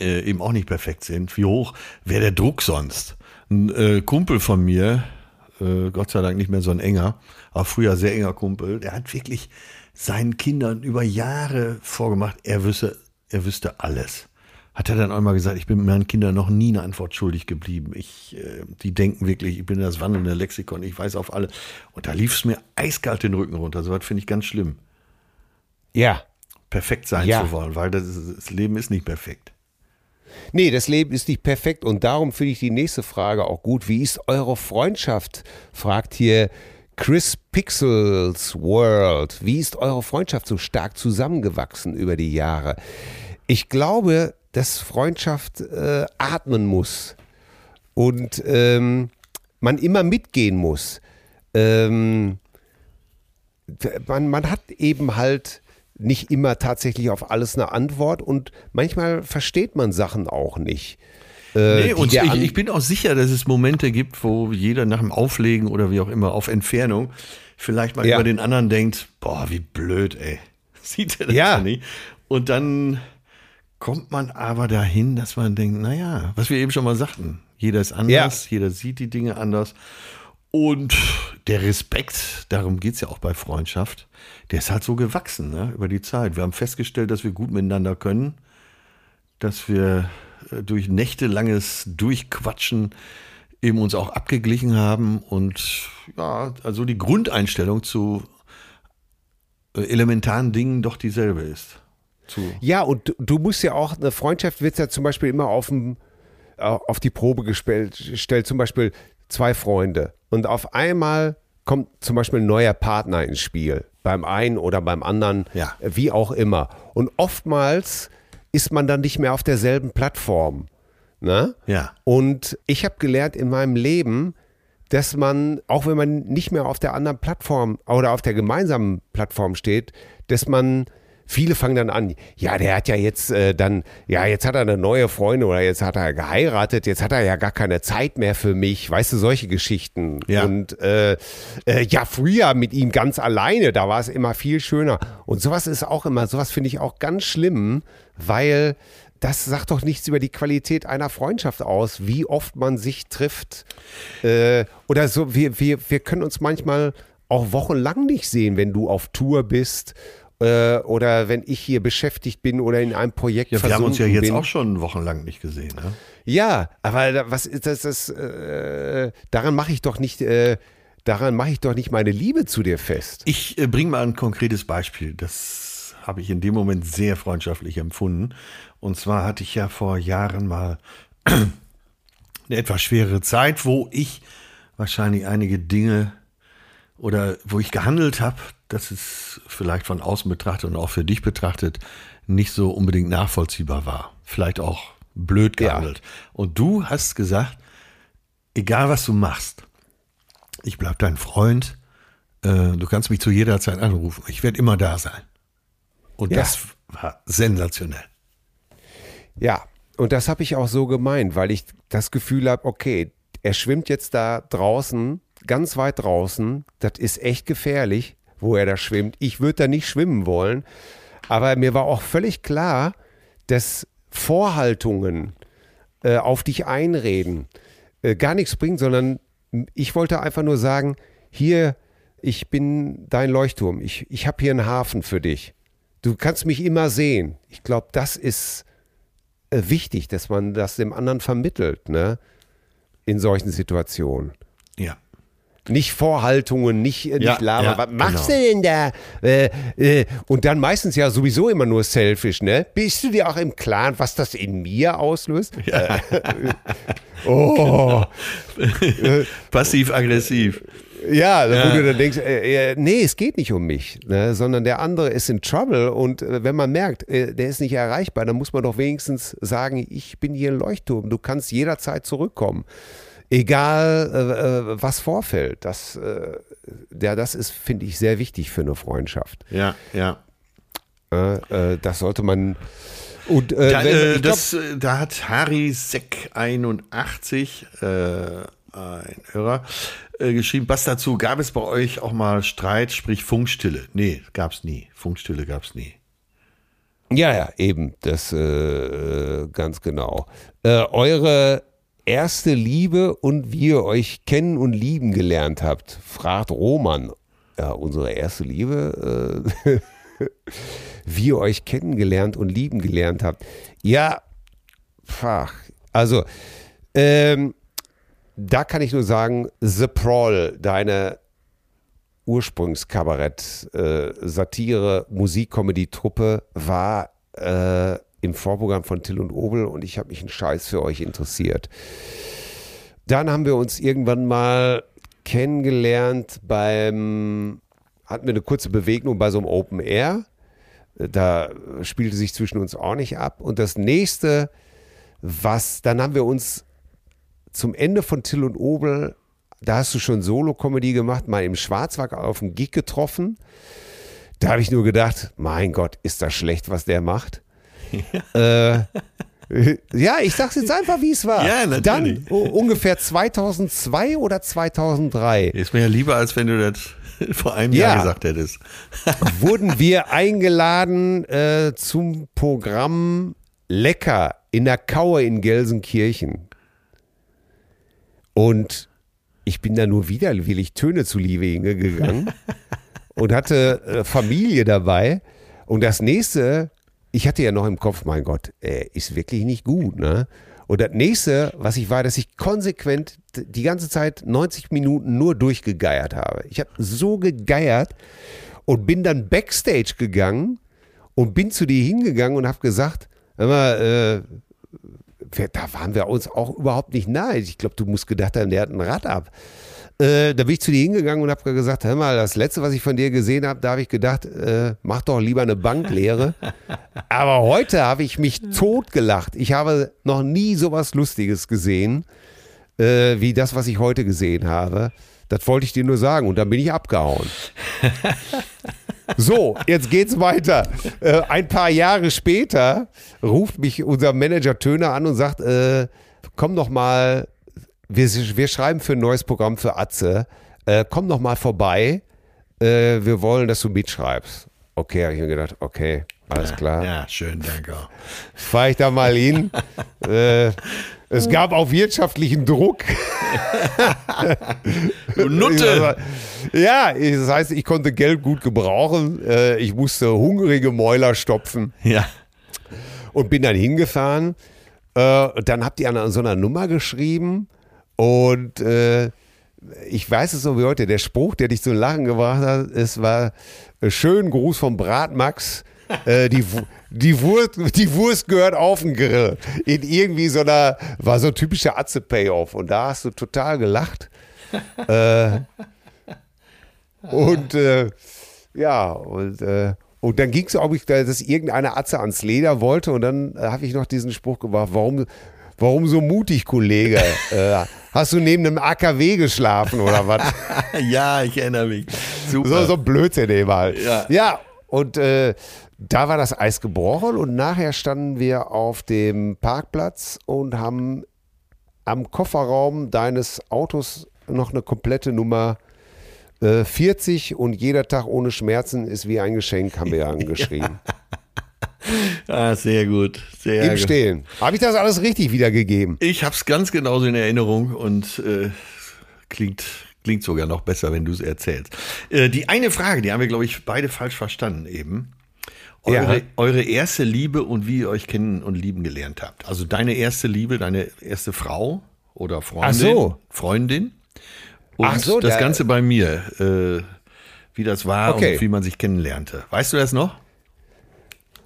äh, eben auch nicht perfekt sind. Wie hoch wäre der Druck sonst? Ein äh, Kumpel von mir, äh, Gott sei Dank nicht mehr so ein enger, aber früher sehr enger Kumpel, der hat wirklich seinen Kindern über Jahre vorgemacht, er wüsste, er wüsste alles. Hat er dann einmal gesagt, ich bin meinen Kindern noch nie eine Antwort schuldig geblieben. Ich, äh, die denken wirklich, ich bin das wandelnde Lexikon, ich weiß auf alle. Und da lief es mir eiskalt den Rücken runter. So was finde ich ganz schlimm. Ja. Perfekt sein ja. zu wollen, weil das, das Leben ist nicht perfekt. Nee, das Leben ist nicht perfekt und darum finde ich die nächste Frage auch gut. Wie ist eure Freundschaft? Fragt hier Chris Pixels World. Wie ist eure Freundschaft so stark zusammengewachsen über die Jahre? Ich glaube, dass Freundschaft äh, atmen muss und ähm, man immer mitgehen muss. Ähm, man, man hat eben halt nicht immer tatsächlich auf alles eine Antwort und manchmal versteht man Sachen auch nicht. Äh, nee, und ich, ich, bin auch sicher, dass es Momente gibt, wo jeder nach dem Auflegen oder wie auch immer auf Entfernung vielleicht mal ja. über den anderen denkt, boah, wie blöd, ey. *laughs* Sieht er das ja nicht? Und dann kommt man aber dahin, dass man denkt, naja, was wir eben schon mal sagten, jeder ist anders, ja. jeder sieht die Dinge anders. Und der Respekt, darum geht es ja auch bei Freundschaft, der ist halt so gewachsen ne, über die Zeit. Wir haben festgestellt, dass wir gut miteinander können, dass wir durch nächtelanges Durchquatschen eben uns auch abgeglichen haben und ja, also die Grundeinstellung zu äh, elementaren Dingen doch dieselbe ist. Zu ja, und du musst ja auch, eine Freundschaft wird ja zum Beispiel immer auf, dem, äh, auf die Probe gestellt, stellt zum Beispiel zwei Freunde und auf einmal kommt zum Beispiel ein neuer Partner ins Spiel, beim einen oder beim anderen, ja. wie auch immer. Und oftmals ist man dann nicht mehr auf derselben Plattform. Ne? Ja. Und ich habe gelernt in meinem Leben, dass man, auch wenn man nicht mehr auf der anderen Plattform oder auf der gemeinsamen Plattform steht, dass man viele fangen dann an, ja, der hat ja jetzt äh, dann, ja, jetzt hat er eine neue Freundin oder jetzt hat er geheiratet, jetzt hat er ja gar keine Zeit mehr für mich, weißt du, solche Geschichten. Ja. Und äh, äh, ja, früher mit ihm ganz alleine, da war es immer viel schöner. Und sowas ist auch immer, sowas finde ich auch ganz schlimm, weil das sagt doch nichts über die Qualität einer Freundschaft aus, wie oft man sich trifft. Äh, oder so, wir, wir, wir können uns manchmal auch wochenlang nicht sehen, wenn du auf Tour bist äh, oder wenn ich hier beschäftigt bin oder in einem Projekt ja, Wir haben uns ja jetzt bin. auch schon wochenlang nicht gesehen. Ne? Ja, aber was ist das? das äh, daran mache ich doch nicht. Äh, daran mache ich doch nicht meine Liebe zu dir fest. Ich äh, bringe mal ein konkretes Beispiel. Das habe ich in dem Moment sehr freundschaftlich empfunden. Und zwar hatte ich ja vor Jahren mal *clears throat* eine etwas schwere Zeit, wo ich wahrscheinlich einige Dinge oder wo ich gehandelt habe, dass es vielleicht von außen betrachtet und auch für dich betrachtet nicht so unbedingt nachvollziehbar war. Vielleicht auch blöd gehandelt. Ja. Und du hast gesagt, egal was du machst, ich bleib dein Freund, äh, du kannst mich zu jeder Zeit anrufen, ich werde immer da sein. Und ja. das war sensationell. Ja, und das habe ich auch so gemeint, weil ich das Gefühl habe, okay, er schwimmt jetzt da draußen ganz weit draußen. Das ist echt gefährlich, wo er da schwimmt. Ich würde da nicht schwimmen wollen. Aber mir war auch völlig klar, dass Vorhaltungen äh, auf dich einreden äh, gar nichts bringen, sondern ich wollte einfach nur sagen, hier, ich bin dein Leuchtturm. Ich, ich habe hier einen Hafen für dich. Du kannst mich immer sehen. Ich glaube, das ist äh, wichtig, dass man das dem anderen vermittelt, ne? In solchen Situationen. Ja. Nicht Vorhaltungen, nicht, äh, nicht ja, labern. Ja, Was machst genau. du denn da? Äh, äh, und dann meistens ja sowieso immer nur selfish, ne? Bist du dir auch im Klaren, was das in mir auslöst? Ja. Äh, *laughs* oh. Genau. Passiv-aggressiv. Ja, ja, wo du dann denkst, äh, nee, es geht nicht um mich, ne, sondern der andere ist in Trouble und äh, wenn man merkt, äh, der ist nicht erreichbar, dann muss man doch wenigstens sagen, ich bin hier ein Leuchtturm, du kannst jederzeit zurückkommen egal äh, äh, was vorfällt. Das, äh, ja, das ist, finde ich, sehr wichtig für eine Freundschaft. Ja, ja. Äh, äh, das sollte man. Und, äh, Da, wenn- glaub- das, äh, da hat Harry Seck 81, äh, ein Hörer, äh, geschrieben, was dazu, gab es bei euch auch mal Streit, sprich Funkstille? Nee, gab's nie. Funkstille gab's nie. Ja, ja, eben, das äh, ganz genau. Äh, eure erste Liebe und wie ihr euch kennen und lieben gelernt habt, fragt Roman. Ja, unsere erste Liebe, äh, *laughs* wie ihr euch kennengelernt und lieben gelernt habt. Ja, pfach, also, ähm, da kann ich nur sagen, The Proll, deine Ursprungskabarett, äh, Satire, Musik-Comedy-Truppe war äh, im Vorprogramm von Till und Obel und ich habe mich einen Scheiß für euch interessiert. Dann haben wir uns irgendwann mal kennengelernt beim, hatten wir eine kurze Bewegung bei so einem Open Air. Da spielte sich zwischen uns auch nicht ab. Und das nächste, was, dann haben wir uns zum Ende von Till und Obel, da hast du schon Solo-Comedy gemacht, mal im Schwarzwald auf dem Gig getroffen. Da habe ich nur gedacht, mein Gott, ist das schlecht, was der macht. Äh, ja, ich sag's jetzt einfach, wie es war. Ja, natürlich. Dann u- ungefähr 2002 oder 2003 Ist mir ja lieber, als wenn du das *laughs* vor einem Ja. Jahr gesagt hättest. *laughs* wurden wir eingeladen äh, zum Programm Lecker in der Kaue in Gelsenkirchen. Und ich bin da nur widerwillig Töne zuliebe hingegangen *laughs* und hatte äh, Familie dabei. Und das nächste, ich hatte ja noch im Kopf, mein Gott, äh, ist wirklich nicht gut, ne? Und das nächste, was ich war, dass ich konsequent die ganze Zeit 90 Minuten nur durchgegeiert habe. Ich habe so gegeiert und bin dann backstage gegangen und bin zu dir hingegangen und habe gesagt, mal, äh, da waren wir uns auch überhaupt nicht nahe. Ich glaube, du musst gedacht haben, der hat ein Rad ab. Äh, da bin ich zu dir hingegangen und habe gesagt, hör mal, das letzte, was ich von dir gesehen habe, da habe ich gedacht, äh, mach doch lieber eine Banklehre. *laughs* Aber heute habe ich mich totgelacht. Ich habe noch nie sowas Lustiges gesehen, äh, wie das, was ich heute gesehen habe. Das wollte ich dir nur sagen und dann bin ich abgehauen. *laughs* So, jetzt geht's weiter. Äh, ein paar Jahre später ruft mich unser Manager Töner an und sagt, äh, komm doch mal, wir, wir schreiben für ein neues Programm für Atze, äh, komm doch mal vorbei, äh, wir wollen, dass du mitschreibst. Okay, habe ich mir gedacht, okay, alles klar. Ja, schön, danke. Fahre ich da mal hin. *laughs* äh, es gab auch wirtschaftlichen Druck. Du Nutte! *laughs* Ja, das heißt, ich konnte Geld gut gebrauchen. Äh, Ich musste hungrige Mäuler stopfen Ja. und bin dann hingefahren. Äh, Dann habt ihr an so einer Nummer geschrieben und äh, ich weiß es so wie heute, der Spruch, der dich zum Lachen gebracht hat, es war äh, schönen Gruß vom Bratmax. Äh, die, die, Wurst, die Wurst gehört auf den Grill. In irgendwie so einer, war so ein typischer Atze-Payoff. Und da hast du total gelacht. äh, und äh, ja, und, äh, und dann ging es, da, dass irgendeine Atze ans Leder wollte. Und dann äh, habe ich noch diesen Spruch gemacht, warum, warum so mutig, Kollege? Äh, hast du neben einem AKW geschlafen oder was? *laughs* Ja, ich erinnere mich. Super. so, so ein Blödsinn eben halt. Ja. ja und äh, da war das Eis gebrochen und nachher standen wir auf dem Parkplatz und haben am Kofferraum deines Autos noch eine komplette Nummer äh, 40 und jeder Tag ohne Schmerzen ist wie ein Geschenk, haben wir angeschrieben. *laughs* *laughs* ah, sehr gut. Sehr Im gut. Stehen. Habe ich das alles richtig wiedergegeben? Ich habe es ganz genauso in Erinnerung und äh, klingt, klingt sogar noch besser, wenn du es erzählst. Äh, die eine Frage, die haben wir, glaube ich, beide falsch verstanden eben. Eure, Ja. eure erste Liebe und wie ihr euch kennen und lieben gelernt habt. Also deine erste Liebe, deine erste Frau oder Freundin. Ach so. Freundin. Und Ach so, das der- Ganze bei mir, äh, wie das war Okay. und wie man sich kennenlernte. Weißt du das noch?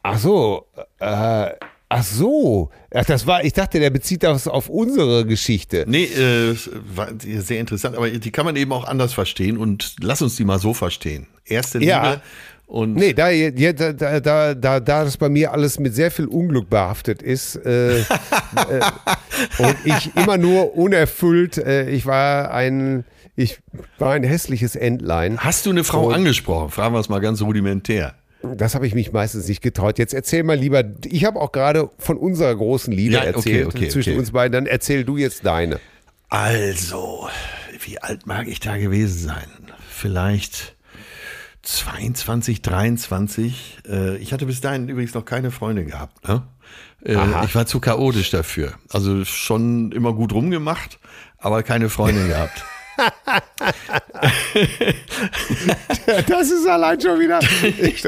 Ach so, äh, ach so. Ach, das war, ich dachte, der bezieht das auf unsere Geschichte. Nee, äh, war sehr interessant, aber die kann man eben auch anders verstehen und lass uns die mal so verstehen. Erste Liebe Ja. und Nee, da, ja, da, da, da, da, da das bei mir alles mit sehr viel Unglück behaftet ist äh, *laughs* äh, und ich immer nur unerfüllt, äh, ich war ein, ich war ein hässliches Entlein. hast du eine Frau Und- angesprochen? Fragen wir es mal ganz rudimentär. Das habe ich mich meistens nicht getraut. Jetzt erzähl mal lieber, ich habe auch gerade von unserer großen Liebe Ja, okay, erzählt okay, zwischen okay. uns beiden. Dann erzähl du jetzt deine. Also, wie alt mag ich da gewesen sein? Vielleicht 22, 23. Äh, ich hatte bis dahin übrigens noch keine Freundin gehabt. Ne? Äh, ich war zu chaotisch dafür. Also schon immer gut rumgemacht, aber keine Freundin *laughs* gehabt. *laughs* Das ist allein schon wieder ich,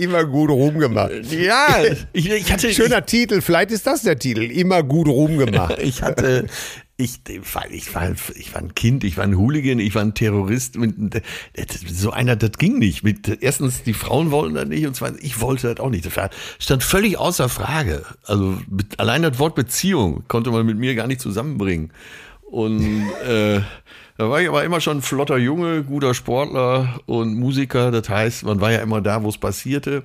immer gut rumgemacht. Ja, ich, ich hatte Schöner Titel, vielleicht ist das der Titel. Immer gut rumgemacht. Ich hatte, ich, ich, war, ich, war, ich ein Kind, ich war ein Hooligan, ich war ein Terrorist. So einer, das ging nicht. Mit, erstens, die Frauen wollten das nicht und zweitens, ich wollte das auch nicht. Das stand völlig außer Frage. Also allein das Wort Beziehung konnte man mit mir gar nicht zusammenbringen. Und äh, da war ich aber immer schon ein flotter Junge, guter Sportler und Musiker. Das heißt, man war ja immer da, wo es passierte.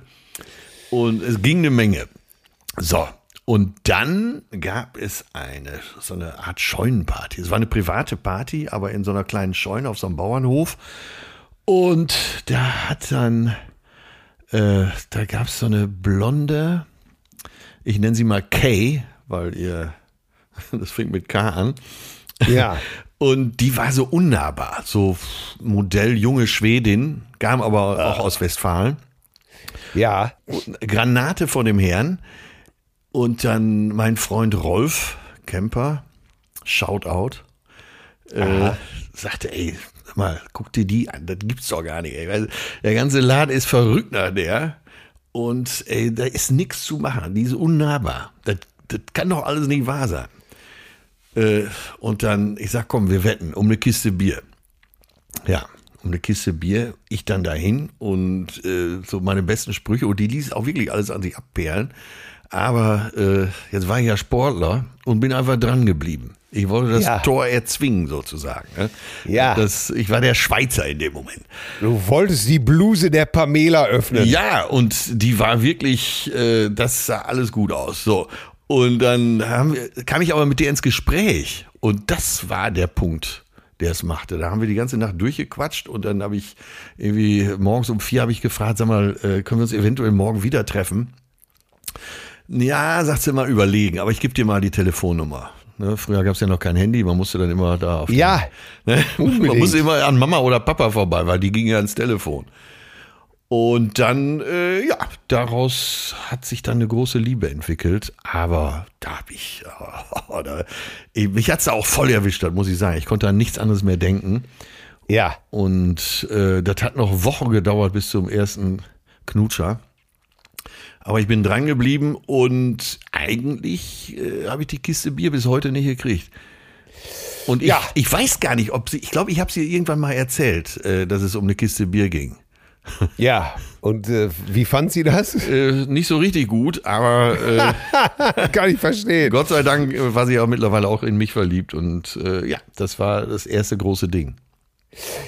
Und es ging eine Menge. So, und dann gab es eine, so eine Art Scheunenparty. Es war eine private Party, aber in so einer kleinen Scheune auf so einem Bauernhof. Und da hat dann, äh, da gab es so eine blonde, ich nenne sie mal Kay, weil ihr, *laughs* das fängt mit K an. Ja. *laughs* Und die war so unnahbar, so Modell junge Schwedin, kam aber auch aus Westfalen. Ja. Granate vor dem Herrn. Und dann mein Freund Rolf Kemper, Shoutout, äh, sagte, ey, mal, guck dir die an, das gibt's doch gar nicht. Ey. Der ganze Laden ist verrückt nach der. Und ey, da ist nichts zu machen. Die ist unnahbar. Das, das kann doch alles nicht wahr sein. Äh, und dann, ich sag, komm, wir wetten um eine Kiste Bier. Ja, um eine Kiste Bier, ich dann dahin und äh, so meine besten Sprüche und die ließ auch wirklich alles an sich abperlen. Aber äh, jetzt war ich ja Sportler und bin einfach dran geblieben. Ich wollte das Ja. Tor erzwingen sozusagen. Ne? Ja. Das, ich war der Schweizer in dem Moment. Du wolltest die Bluse der Pamela öffnen. Ja, und die war wirklich, äh, das sah alles gut aus. So. Und dann wir, kam ich aber mit dir ins Gespräch. Und das war der Punkt, der es machte. Da haben wir die ganze Nacht durchgequatscht und dann habe ich irgendwie morgens um vier habe ich gefragt, sag mal, äh, können wir uns eventuell morgen wieder treffen? Ja, sagt sie mal überlegen, aber ich gebe dir mal die Telefonnummer. Ne, früher gab es ja noch kein Handy, man musste dann immer da auf Ja, Ne? *laughs* Man musste immer an Mama oder Papa vorbei, weil die gingen ja ans Telefon. Und dann, äh, ja, daraus hat sich dann eine große Liebe entwickelt. Aber da habe ich, *laughs* oh, da, ich, mich hat's da auch voll erwischt, das muss ich sagen. Ich konnte an nichts anderes mehr denken. Ja. Und äh, das hat noch Wochen gedauert bis zum ersten Knutscher. Aber ich bin dran geblieben und eigentlich äh, habe ich die Kiste Bier bis heute nicht gekriegt. Und ich, Ja. ich weiß gar nicht, ob sie, ich glaube, ich habe sie irgendwann mal erzählt, äh, dass es um eine Kiste Bier ging. Ja. Und äh, wie fand sie das? Äh, nicht so richtig gut, aber äh, *laughs* Kann ich verstehen. Gott sei Dank äh, war sie auch mittlerweile auch in mich verliebt und äh, ja, das war das erste große Ding.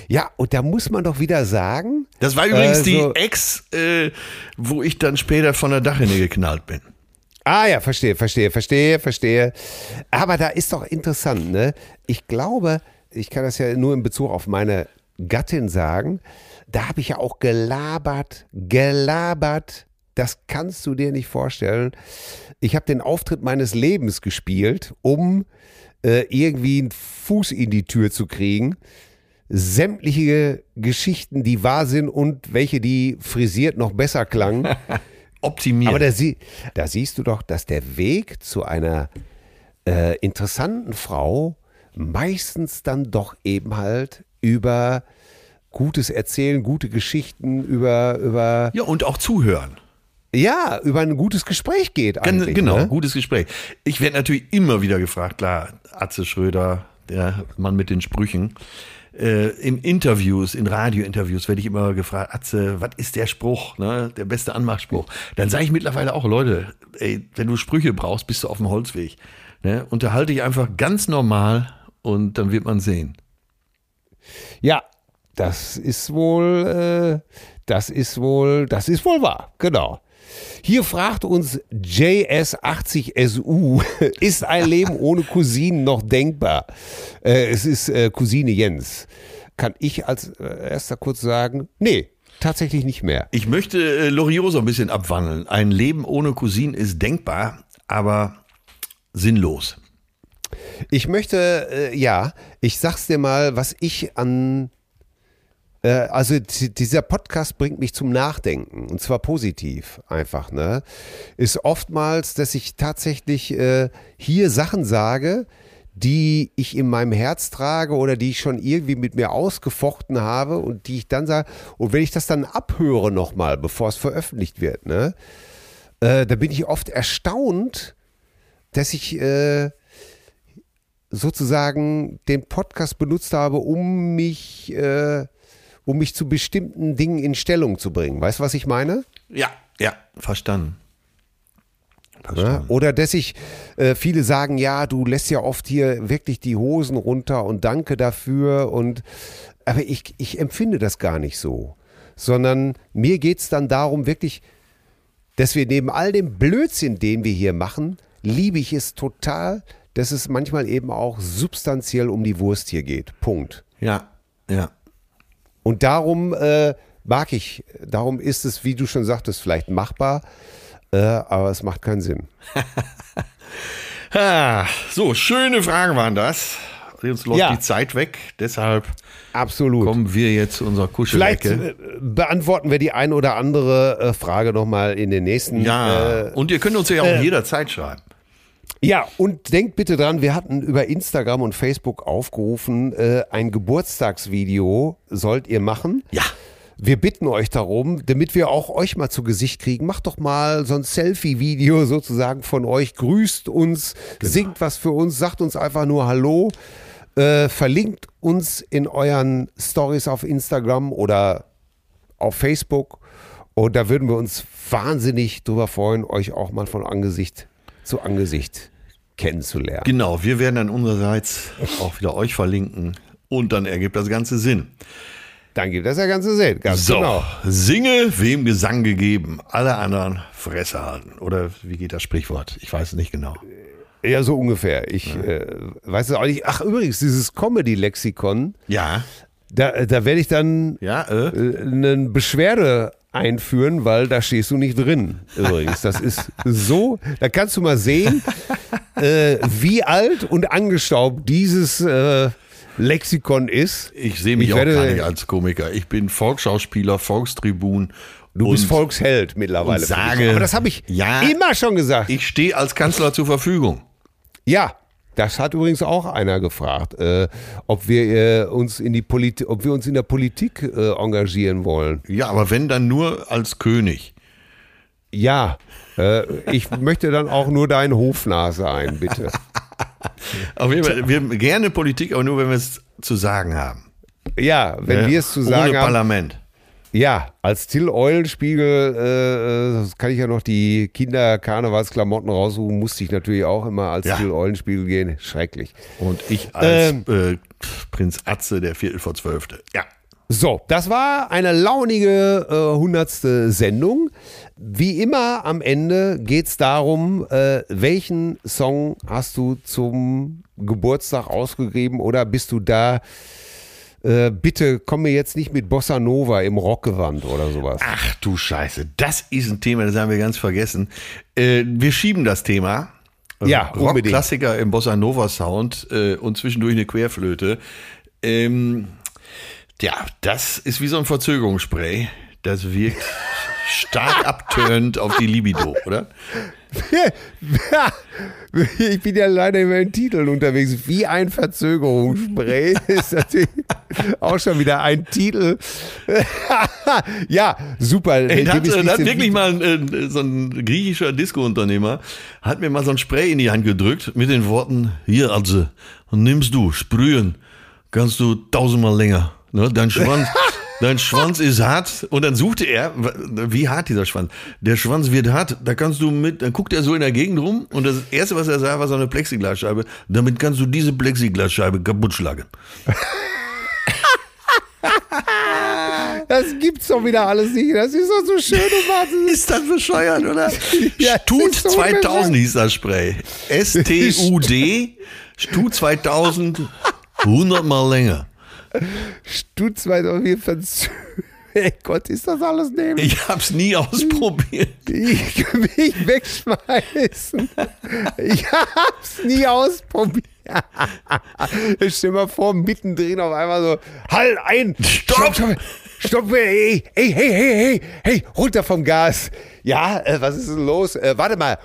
Ja, und da muss man doch wieder sagen, Das war übrigens Äh, die so- Ex, äh, wo ich dann später von der Dachrinne geknallt bin. Ah ja, verstehe, verstehe, verstehe, verstehe. Aber da ist doch interessant, ne? Ich glaube, ich kann das ja nur in Bezug auf meine Gattin sagen, da habe ich ja auch gelabert, gelabert. Das kannst du dir nicht vorstellen. Ich habe den Auftritt meines Lebens gespielt, um äh, irgendwie einen Fuß in die Tür zu kriegen. Sämtliche Geschichten, die wahr sind und welche, die frisiert noch besser klangen. *laughs* Optimiert. Aber da, sie, da siehst du doch, dass der Weg zu einer äh, interessanten Frau meistens dann doch eben halt über gutes Erzählen, gute Geschichten, über, über, ja, und auch zuhören. ja, über ein gutes Gespräch geht eigentlich. genau, Ne? gutes Gespräch. Ich werde natürlich immer wieder gefragt, klar, Atze Schröder, der Mann mit den Sprüchen. Äh, in Interviews, in Radiointerviews werde ich immer gefragt, Atze, was ist der Spruch, ne? der beste Anmachspruch? Dann sage ich mittlerweile auch, Leute, ey, wenn du Sprüche brauchst, bist du auf dem Holzweg. Ne? Unterhalte dich einfach ganz normal und dann wird man sehen. Ja, das ist wohl, äh, das ist wohl, das ist wohl wahr, genau. Hier fragt uns JS80SU, *laughs* ist ein Leben ohne Cousinen noch denkbar? Äh, es ist äh, Cousine Jens. Kann ich als äh, erster kurz sagen, nee, tatsächlich nicht mehr. Ich möchte äh, Loriot so ein bisschen abwandeln. Ein Leben ohne Cousine ist denkbar, aber sinnlos. Ich möchte, äh, ja, ich sag's dir mal, was ich an also dieser Podcast bringt mich zum Nachdenken und zwar positiv einfach, ne? Ist oftmals, dass ich tatsächlich äh, hier Sachen sage, die ich in meinem Herz trage oder die ich schon irgendwie mit mir ausgefochten habe und die ich dann sage, und wenn ich das dann abhöre nochmal, bevor es veröffentlicht wird, ne, äh, da bin ich oft erstaunt, dass ich äh, sozusagen den Podcast benutzt habe, um mich, äh, um mich zu bestimmten Dingen in Stellung zu bringen. Weißt du, was ich meine? Ja, ja, verstanden. Ja, oder dass ich, äh, viele sagen, ja, du lässt ja oft hier wirklich die Hosen runter und danke dafür. Und aber ich, ich empfinde das gar nicht so. Sondern mir geht es dann darum, wirklich, dass wir neben all dem Blödsinn, den wir hier machen, liebe ich es total, dass es manchmal eben auch substanziell um die Wurst hier geht. Punkt. Ja, ja. Und darum äh, mag ich, darum ist es, wie du schon sagtest, vielleicht machbar, äh, aber es macht keinen Sinn. *laughs* ah, so, schöne Fragen waren das. Jetzt läuft Ja. die Zeit weg, deshalb Absolut. kommen wir jetzt zu unserer Vielleicht Kuschelecke. äh, beantworten wir die ein oder andere äh, Frage nochmal in den nächsten. Ja, Äh, und ihr könnt uns ja auch jederzeit schreiben. Ja, und denkt bitte dran, wir hatten über Instagram und Facebook aufgerufen, äh, ein Geburtstagsvideo sollt ihr machen. Ja. Wir bitten euch darum, damit wir auch euch mal zu Gesicht kriegen. Macht doch mal so ein Selfie-Video sozusagen von euch. Grüßt uns, singt was für uns, sagt uns einfach nur Hallo. Äh, verlinkt uns in euren Stories auf Instagram oder auf Facebook. Und da würden wir uns wahnsinnig drüber freuen, euch auch mal von Angesicht zu Angesicht kennenzulernen. Genau, wir werden dann unsererseits auch wieder euch verlinken und dann ergibt das Ganze Sinn. Dann gibt das ja ganze Sinn. Ganz So, genau. singe, wem Gesang gegeben, alle anderen Fresse halten. Oder wie geht das Sprichwort? Ich weiß es nicht genau. Ja, so ungefähr. Ich äh, weiß es auch nicht. Ach, übrigens, dieses Comedy-Lexikon, Ja, da, da werde ich dann ja, äh, äh, eine Beschwerde einführen, weil da stehst du nicht drin. Übrigens, das ist so, da kannst du mal sehen, äh, wie alt und angestaubt dieses äh, Lexikon ist. ich sehe mich Ich auch werde- gar nicht als Komiker. Ich bin Volksschauspieler, Volkstribun. Du bist Volksheld mittlerweile. sage, Aber das habe ich ja, immer schon gesagt. Ich stehe als Kanzler zur Verfügung. Ja, das hat übrigens auch einer gefragt, äh, ob wir äh, uns in die Politik, ob wir uns in der Politik äh, engagieren wollen. Ja, aber wenn dann nur als König. Ja, äh, ich möchte dann auch nur deinen Hofnase ein, bitte. *laughs* Auf jeden Fall, wir gerne Politik, aber nur wenn wir es zu sagen haben. Ja, wenn Ja, wir es zu sagen Ohne haben. Parlament. Ja, als Till Eulenspiegel äh, äh, kann ich ja noch die Kinder-Karnevalsklamotten raussuchen, musste ich natürlich auch immer als Ja. Till Eulenspiegel gehen. Schrecklich. Und ich als Ähm. äh, Prinz Atze, der Viertel vor Zwölfte. Ja. So, das war eine launige äh, hundertste Sendung. Wie immer am Ende geht es darum, äh, welchen Song hast du zum Geburtstag ausgegeben oder bist du da? Äh, bitte komm mir jetzt nicht mit Bossa Nova im Rockgewand oder sowas. Ach du Scheiße, das ist ein Thema, das haben wir ganz vergessen. Äh, wir schieben das Thema. Ja. Rockklassiker im Bossa Nova Sound äh, und zwischendurch eine Querflöte. Ähm, ja, das ist wie so ein Verzögerungsspray. Das wirkt *laughs* stark abtörend auf die Libido, oder? *laughs* ich bin ja leider über den Titeln unterwegs. Wie ein Verzögerungsspray *laughs* ist natürlich auch schon wieder ein Titel. *laughs* ja, super. Ey, hat, äh, hat in- wirklich mal ein, äh, so ein griechischer Disco-Unternehmer, hat mir mal so ein Spray in die Hand gedrückt mit den Worten, hier also, nimmst du, sprühen, kannst du tausendmal länger. Ne? Dein Schwanz, dein Schwanz ist hart. Und dann suchte er, wie hart dieser Schwanz. Der Schwanz wird hart, da kannst du mit, dann guckt er so in der Gegend rum und das erste, was er sah, war so eine Plexiglasscheibe. Damit kannst du diese Plexiglasscheibe kaputt schlagen. Das gibt's doch wieder alles nicht. Das ist doch so schön und wahnsinnig. Ist das bescheuert, oder? *laughs* Ja, Stut so 2000 hieß das Spray. S-T-U-D, Stut 2000, 100 mal länger. Stutz weiter, wir verzö Ey Gott, ist das alles nämlich? Ich hab's nie ausprobiert. Ich mich wegschmeißen. Ich hab's nie ausprobiert. Ich stell mal vor, mittendrin auf einmal so, halt ein, stopp, stopp, stopp, ey, ey, hey, hey, hey, hey, runter vom Gas. Ja, äh, was ist denn los? Äh, warte mal.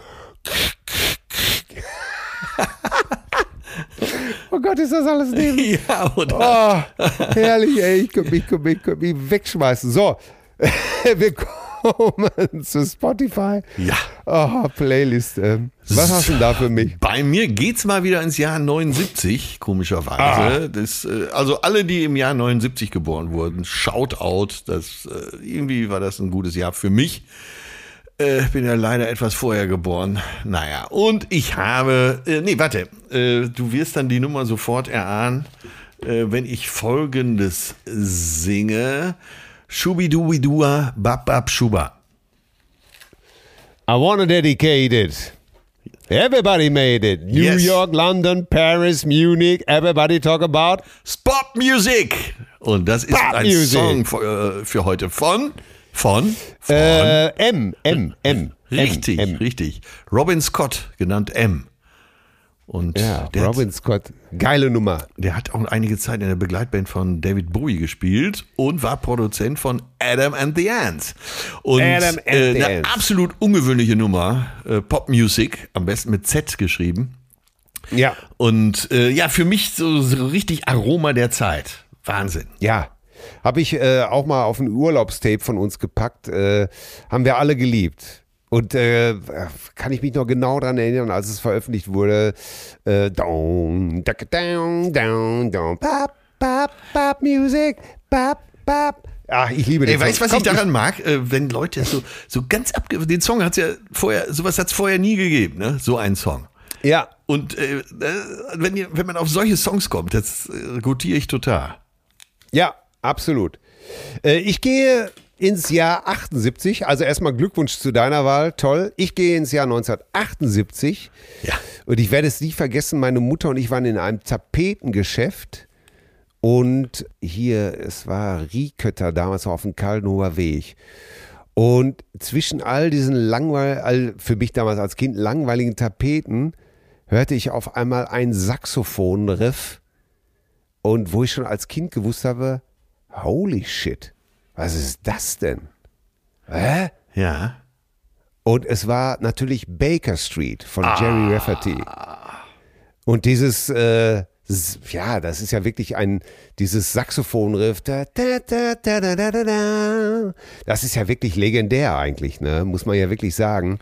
Oh Gott, ist das alles neben. *laughs* Ja, oder? Oh, herrlich, ey. Ich könnte mich, ich könnte mich, ich könnte mich wegschmeißen. So, *laughs* wir kommen zu Spotify. Ja. Oh, Playlist. ähm. Was hast du denn da für mich? Bei mir geht's mal wieder ins Jahr 79, komischerweise. Das, äh, also alle, die im Jahr 79 geboren wurden, Shoutout. Das, äh, irgendwie war das ein gutes Jahr für mich. Äh, bin ja leider etwas vorher geboren. Naja, und ich habe, äh, nee, warte, äh, du wirst dann die Nummer sofort erahnen, äh, wenn ich folgendes singe. Schubidubidua, bab bab schuba. I wanna dedicate it. Everybody made it. New Yes. York, London, Paris, Munich. Everybody talk about. Spot Music. Und das ist Pop ein Music. Song für, äh, für heute von, von, von. Äh, M, M, M. richtig, M, M. richtig. Robin Scott, genannt M. Und Ja, der, Robin Scott. Geile Nummer. der hat auch einige Zeit in der Begleitband von David Bowie gespielt und war Produzent von Adam and the Ants. Und Adam and äh, the eine Ants. absolut ungewöhnliche Nummer, äh, Pop Music, am besten mit Z geschrieben. Ja. Und äh, ja, für mich so, so richtig Aroma der Zeit. Wahnsinn. Ja. Habe ich äh, auch mal auf ein Urlaubstape von uns gepackt. Äh, haben wir alle geliebt. Und äh, kann ich mich noch genau daran erinnern, als es veröffentlicht wurde. Äh, down, down, down, down, pop, pop, pop, music, pop, pop. Ach, ich liebe den Ey, weißt du, was Song. ich daran mag? Äh, wenn Leute so, so ganz abge... Den Song hat's ja vorher, sowas hat's vorher nie gegeben, ne? So ein Song. Ja, Und äh, äh, wenn, ihr, wenn man auf solche Songs kommt, das äh, gutiere ich total. Ja, absolut. Äh, ich gehe ins Jahr 78. Also erstmal Glückwunsch zu deiner Wahl. Toll. Ich gehe ins Jahr 1978. Ja. Und ich werde es nie vergessen, meine Mutter und ich waren in einem Tapetengeschäft. Und hier, es war Riekötter damals auf dem Kallenhofer Weg. Und zwischen all diesen langweil, all, für mich damals als Kind langweiligen Tapeten, hörte ich auf einmal ein Saxophonriff. Und wo ich schon als Kind gewusst habe, Holy shit. Was ist das denn? Hä? Ja. Und es war natürlich Baker Street von ah. Jerry Rafferty. Und dieses, äh, ja, das ist ja wirklich ein, dieses Saxophonriff. Da, da, da, das ist ja wirklich legendär eigentlich, ne? Muss man ja wirklich sagen.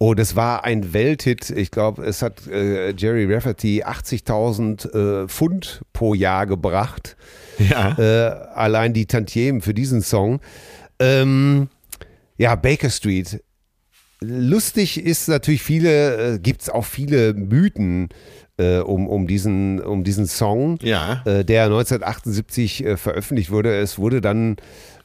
Und es war ein Welthit. Ich glaube, es hat äh, Jerry Rafferty 80.000 äh, Pfund pro Jahr gebracht. Ja. Äh, allein die Tantiemen für diesen Song. Ähm, ja, Baker Street. Lustig ist natürlich viele, äh, gibt es auch viele Mythen äh, um, um, diesen, um diesen Song, Ja. äh, der 1978 äh, veröffentlicht wurde. Es wurde dann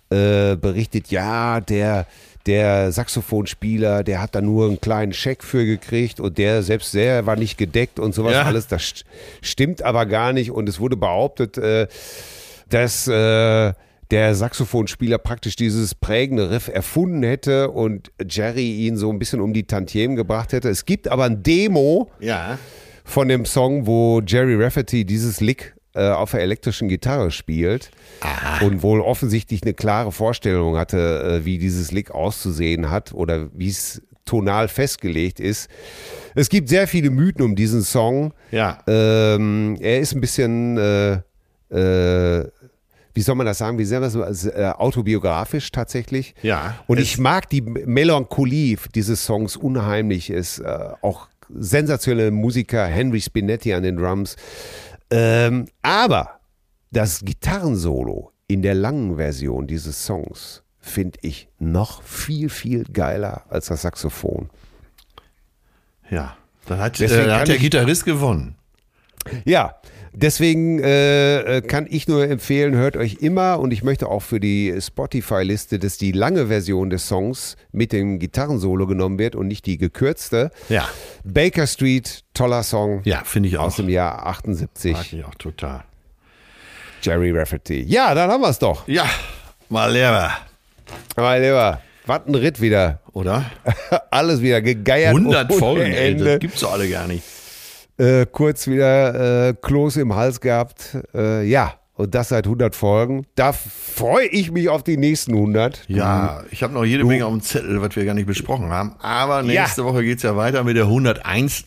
berichtet, ja, der, der Saxophonspieler, der hat da nur einen kleinen Scheck für gekriegt und der selbst der war nicht gedeckt und sowas Ja. alles. Das st stimmt aber gar nicht und es wurde behauptet, äh, dass äh, der Saxophonspieler praktisch dieses prägende Riff erfunden hätte und Jerry ihn so ein bisschen um die Tantiemen gebracht hätte. Es gibt aber ein Demo Ja. von dem Song, wo Jerry Rafferty dieses Lick äh, auf der elektrischen Gitarre spielt und wohl offensichtlich eine klare Vorstellung hatte, äh, wie dieses Lick auszusehen hat oder wie es tonal festgelegt ist. Es gibt sehr viele Mythen um diesen Song. Ja. Ähm, er ist ein bisschen, äh, äh, wie soll man das sagen, wie sehr das äh, autobiografisch tatsächlich. Ja. Und ich mag die Melancholie dieses Songs unheimlich. Ist äh, auch sensationelle Musiker, Henry Spinetti an den Drums. Ähm, aber das Gitarrensolo in der langen Version dieses Songs finde ich noch viel, viel geiler als das Saxophon. Ja. Dann hat, äh, kann hat der Gitarrist gewonnen. Ja, deswegen äh, kann ich nur empfehlen, hört euch immer und ich möchte auch für die Spotify-Liste, dass die lange Version des Songs mit dem Gitarrensolo genommen wird und nicht die gekürzte. Ja. Baker Street, toller Song Ja, finde ich auch. aus dem Jahr 78. Mag ich auch total. Jerry Rafferty. Ja, dann haben wir es doch. Ja. Mal lieber, Mein Lieber, was ein Ritt wieder. oder? *laughs* Alles wieder gegeiert. 100 ohne Folgen, ey, das gibt's doch alle gar nicht. Äh, kurz wieder äh, Kloß im Hals gehabt. Äh, ja, und das seit 100 Folgen. Da freue ich mich auf die nächsten 100. Ja, ich habe noch jede Menge auf dem Zettel, was wir gar nicht besprochen haben. Aber nächste Woche geht's ja weiter mit der 101.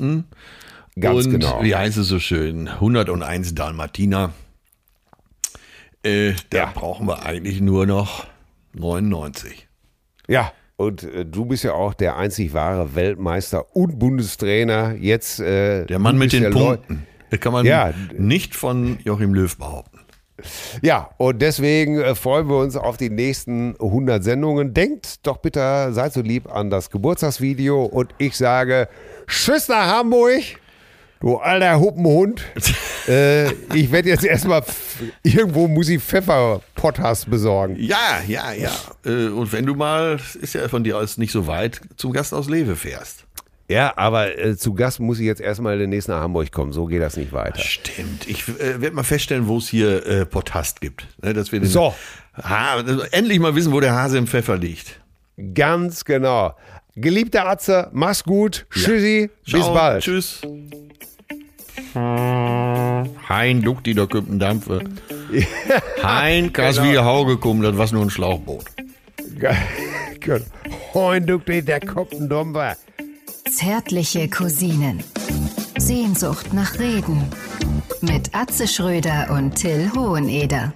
Ganz und genau. wie heißt es so schön? 101 Dalmatiner. Äh, da Ja. brauchen wir eigentlich nur noch 99. Ja, und äh, du bist ja auch der einzig wahre Weltmeister und Bundestrainer. Jetzt äh, Der Mann mit den Leu- Punkten. Das kann man Ja. nicht von Joachim Löw behaupten. Ja, und deswegen äh, freuen wir uns auf die nächsten 100 Sendungen. Denkt doch bitte, seid so lieb an das Geburtstagsvideo und ich sage Tschüss nach Hamburg, du alter Huppenhund. *laughs* äh, ich werde jetzt erstmal irgendwo muss ich Pfefferpotthass besorgen. Ja, ja, ja. Äh, Und wenn du mal, ist ja von dir aus nicht so weit, zum Gast aus Lewe fährst. Ja, aber äh, zu Gast muss ich jetzt erstmal demnächst nach Hamburg kommen. So geht das nicht weiter. Stimmt. Ich äh, werde mal feststellen, wo es hier äh, Potast gibt. Ne, dass wir den, So. Ha, endlich mal wissen, wo der Hase im Pfeffer liegt. Ganz genau. Geliebter Atze, mach's gut. Tschüssi, bis Ciao, bald. Tschüss. Hein Duckti, da *laughs* kommt ein Dampfe. Hein, krass Genau. wie Hauge gekommen, das war nur ein Schlauchboot. Gut. Hoin, du, der kommt ein Dummer. Zärtliche Cousinen. Sehnsucht nach Reden. Mit Atze Schröder und Till Hoheneder.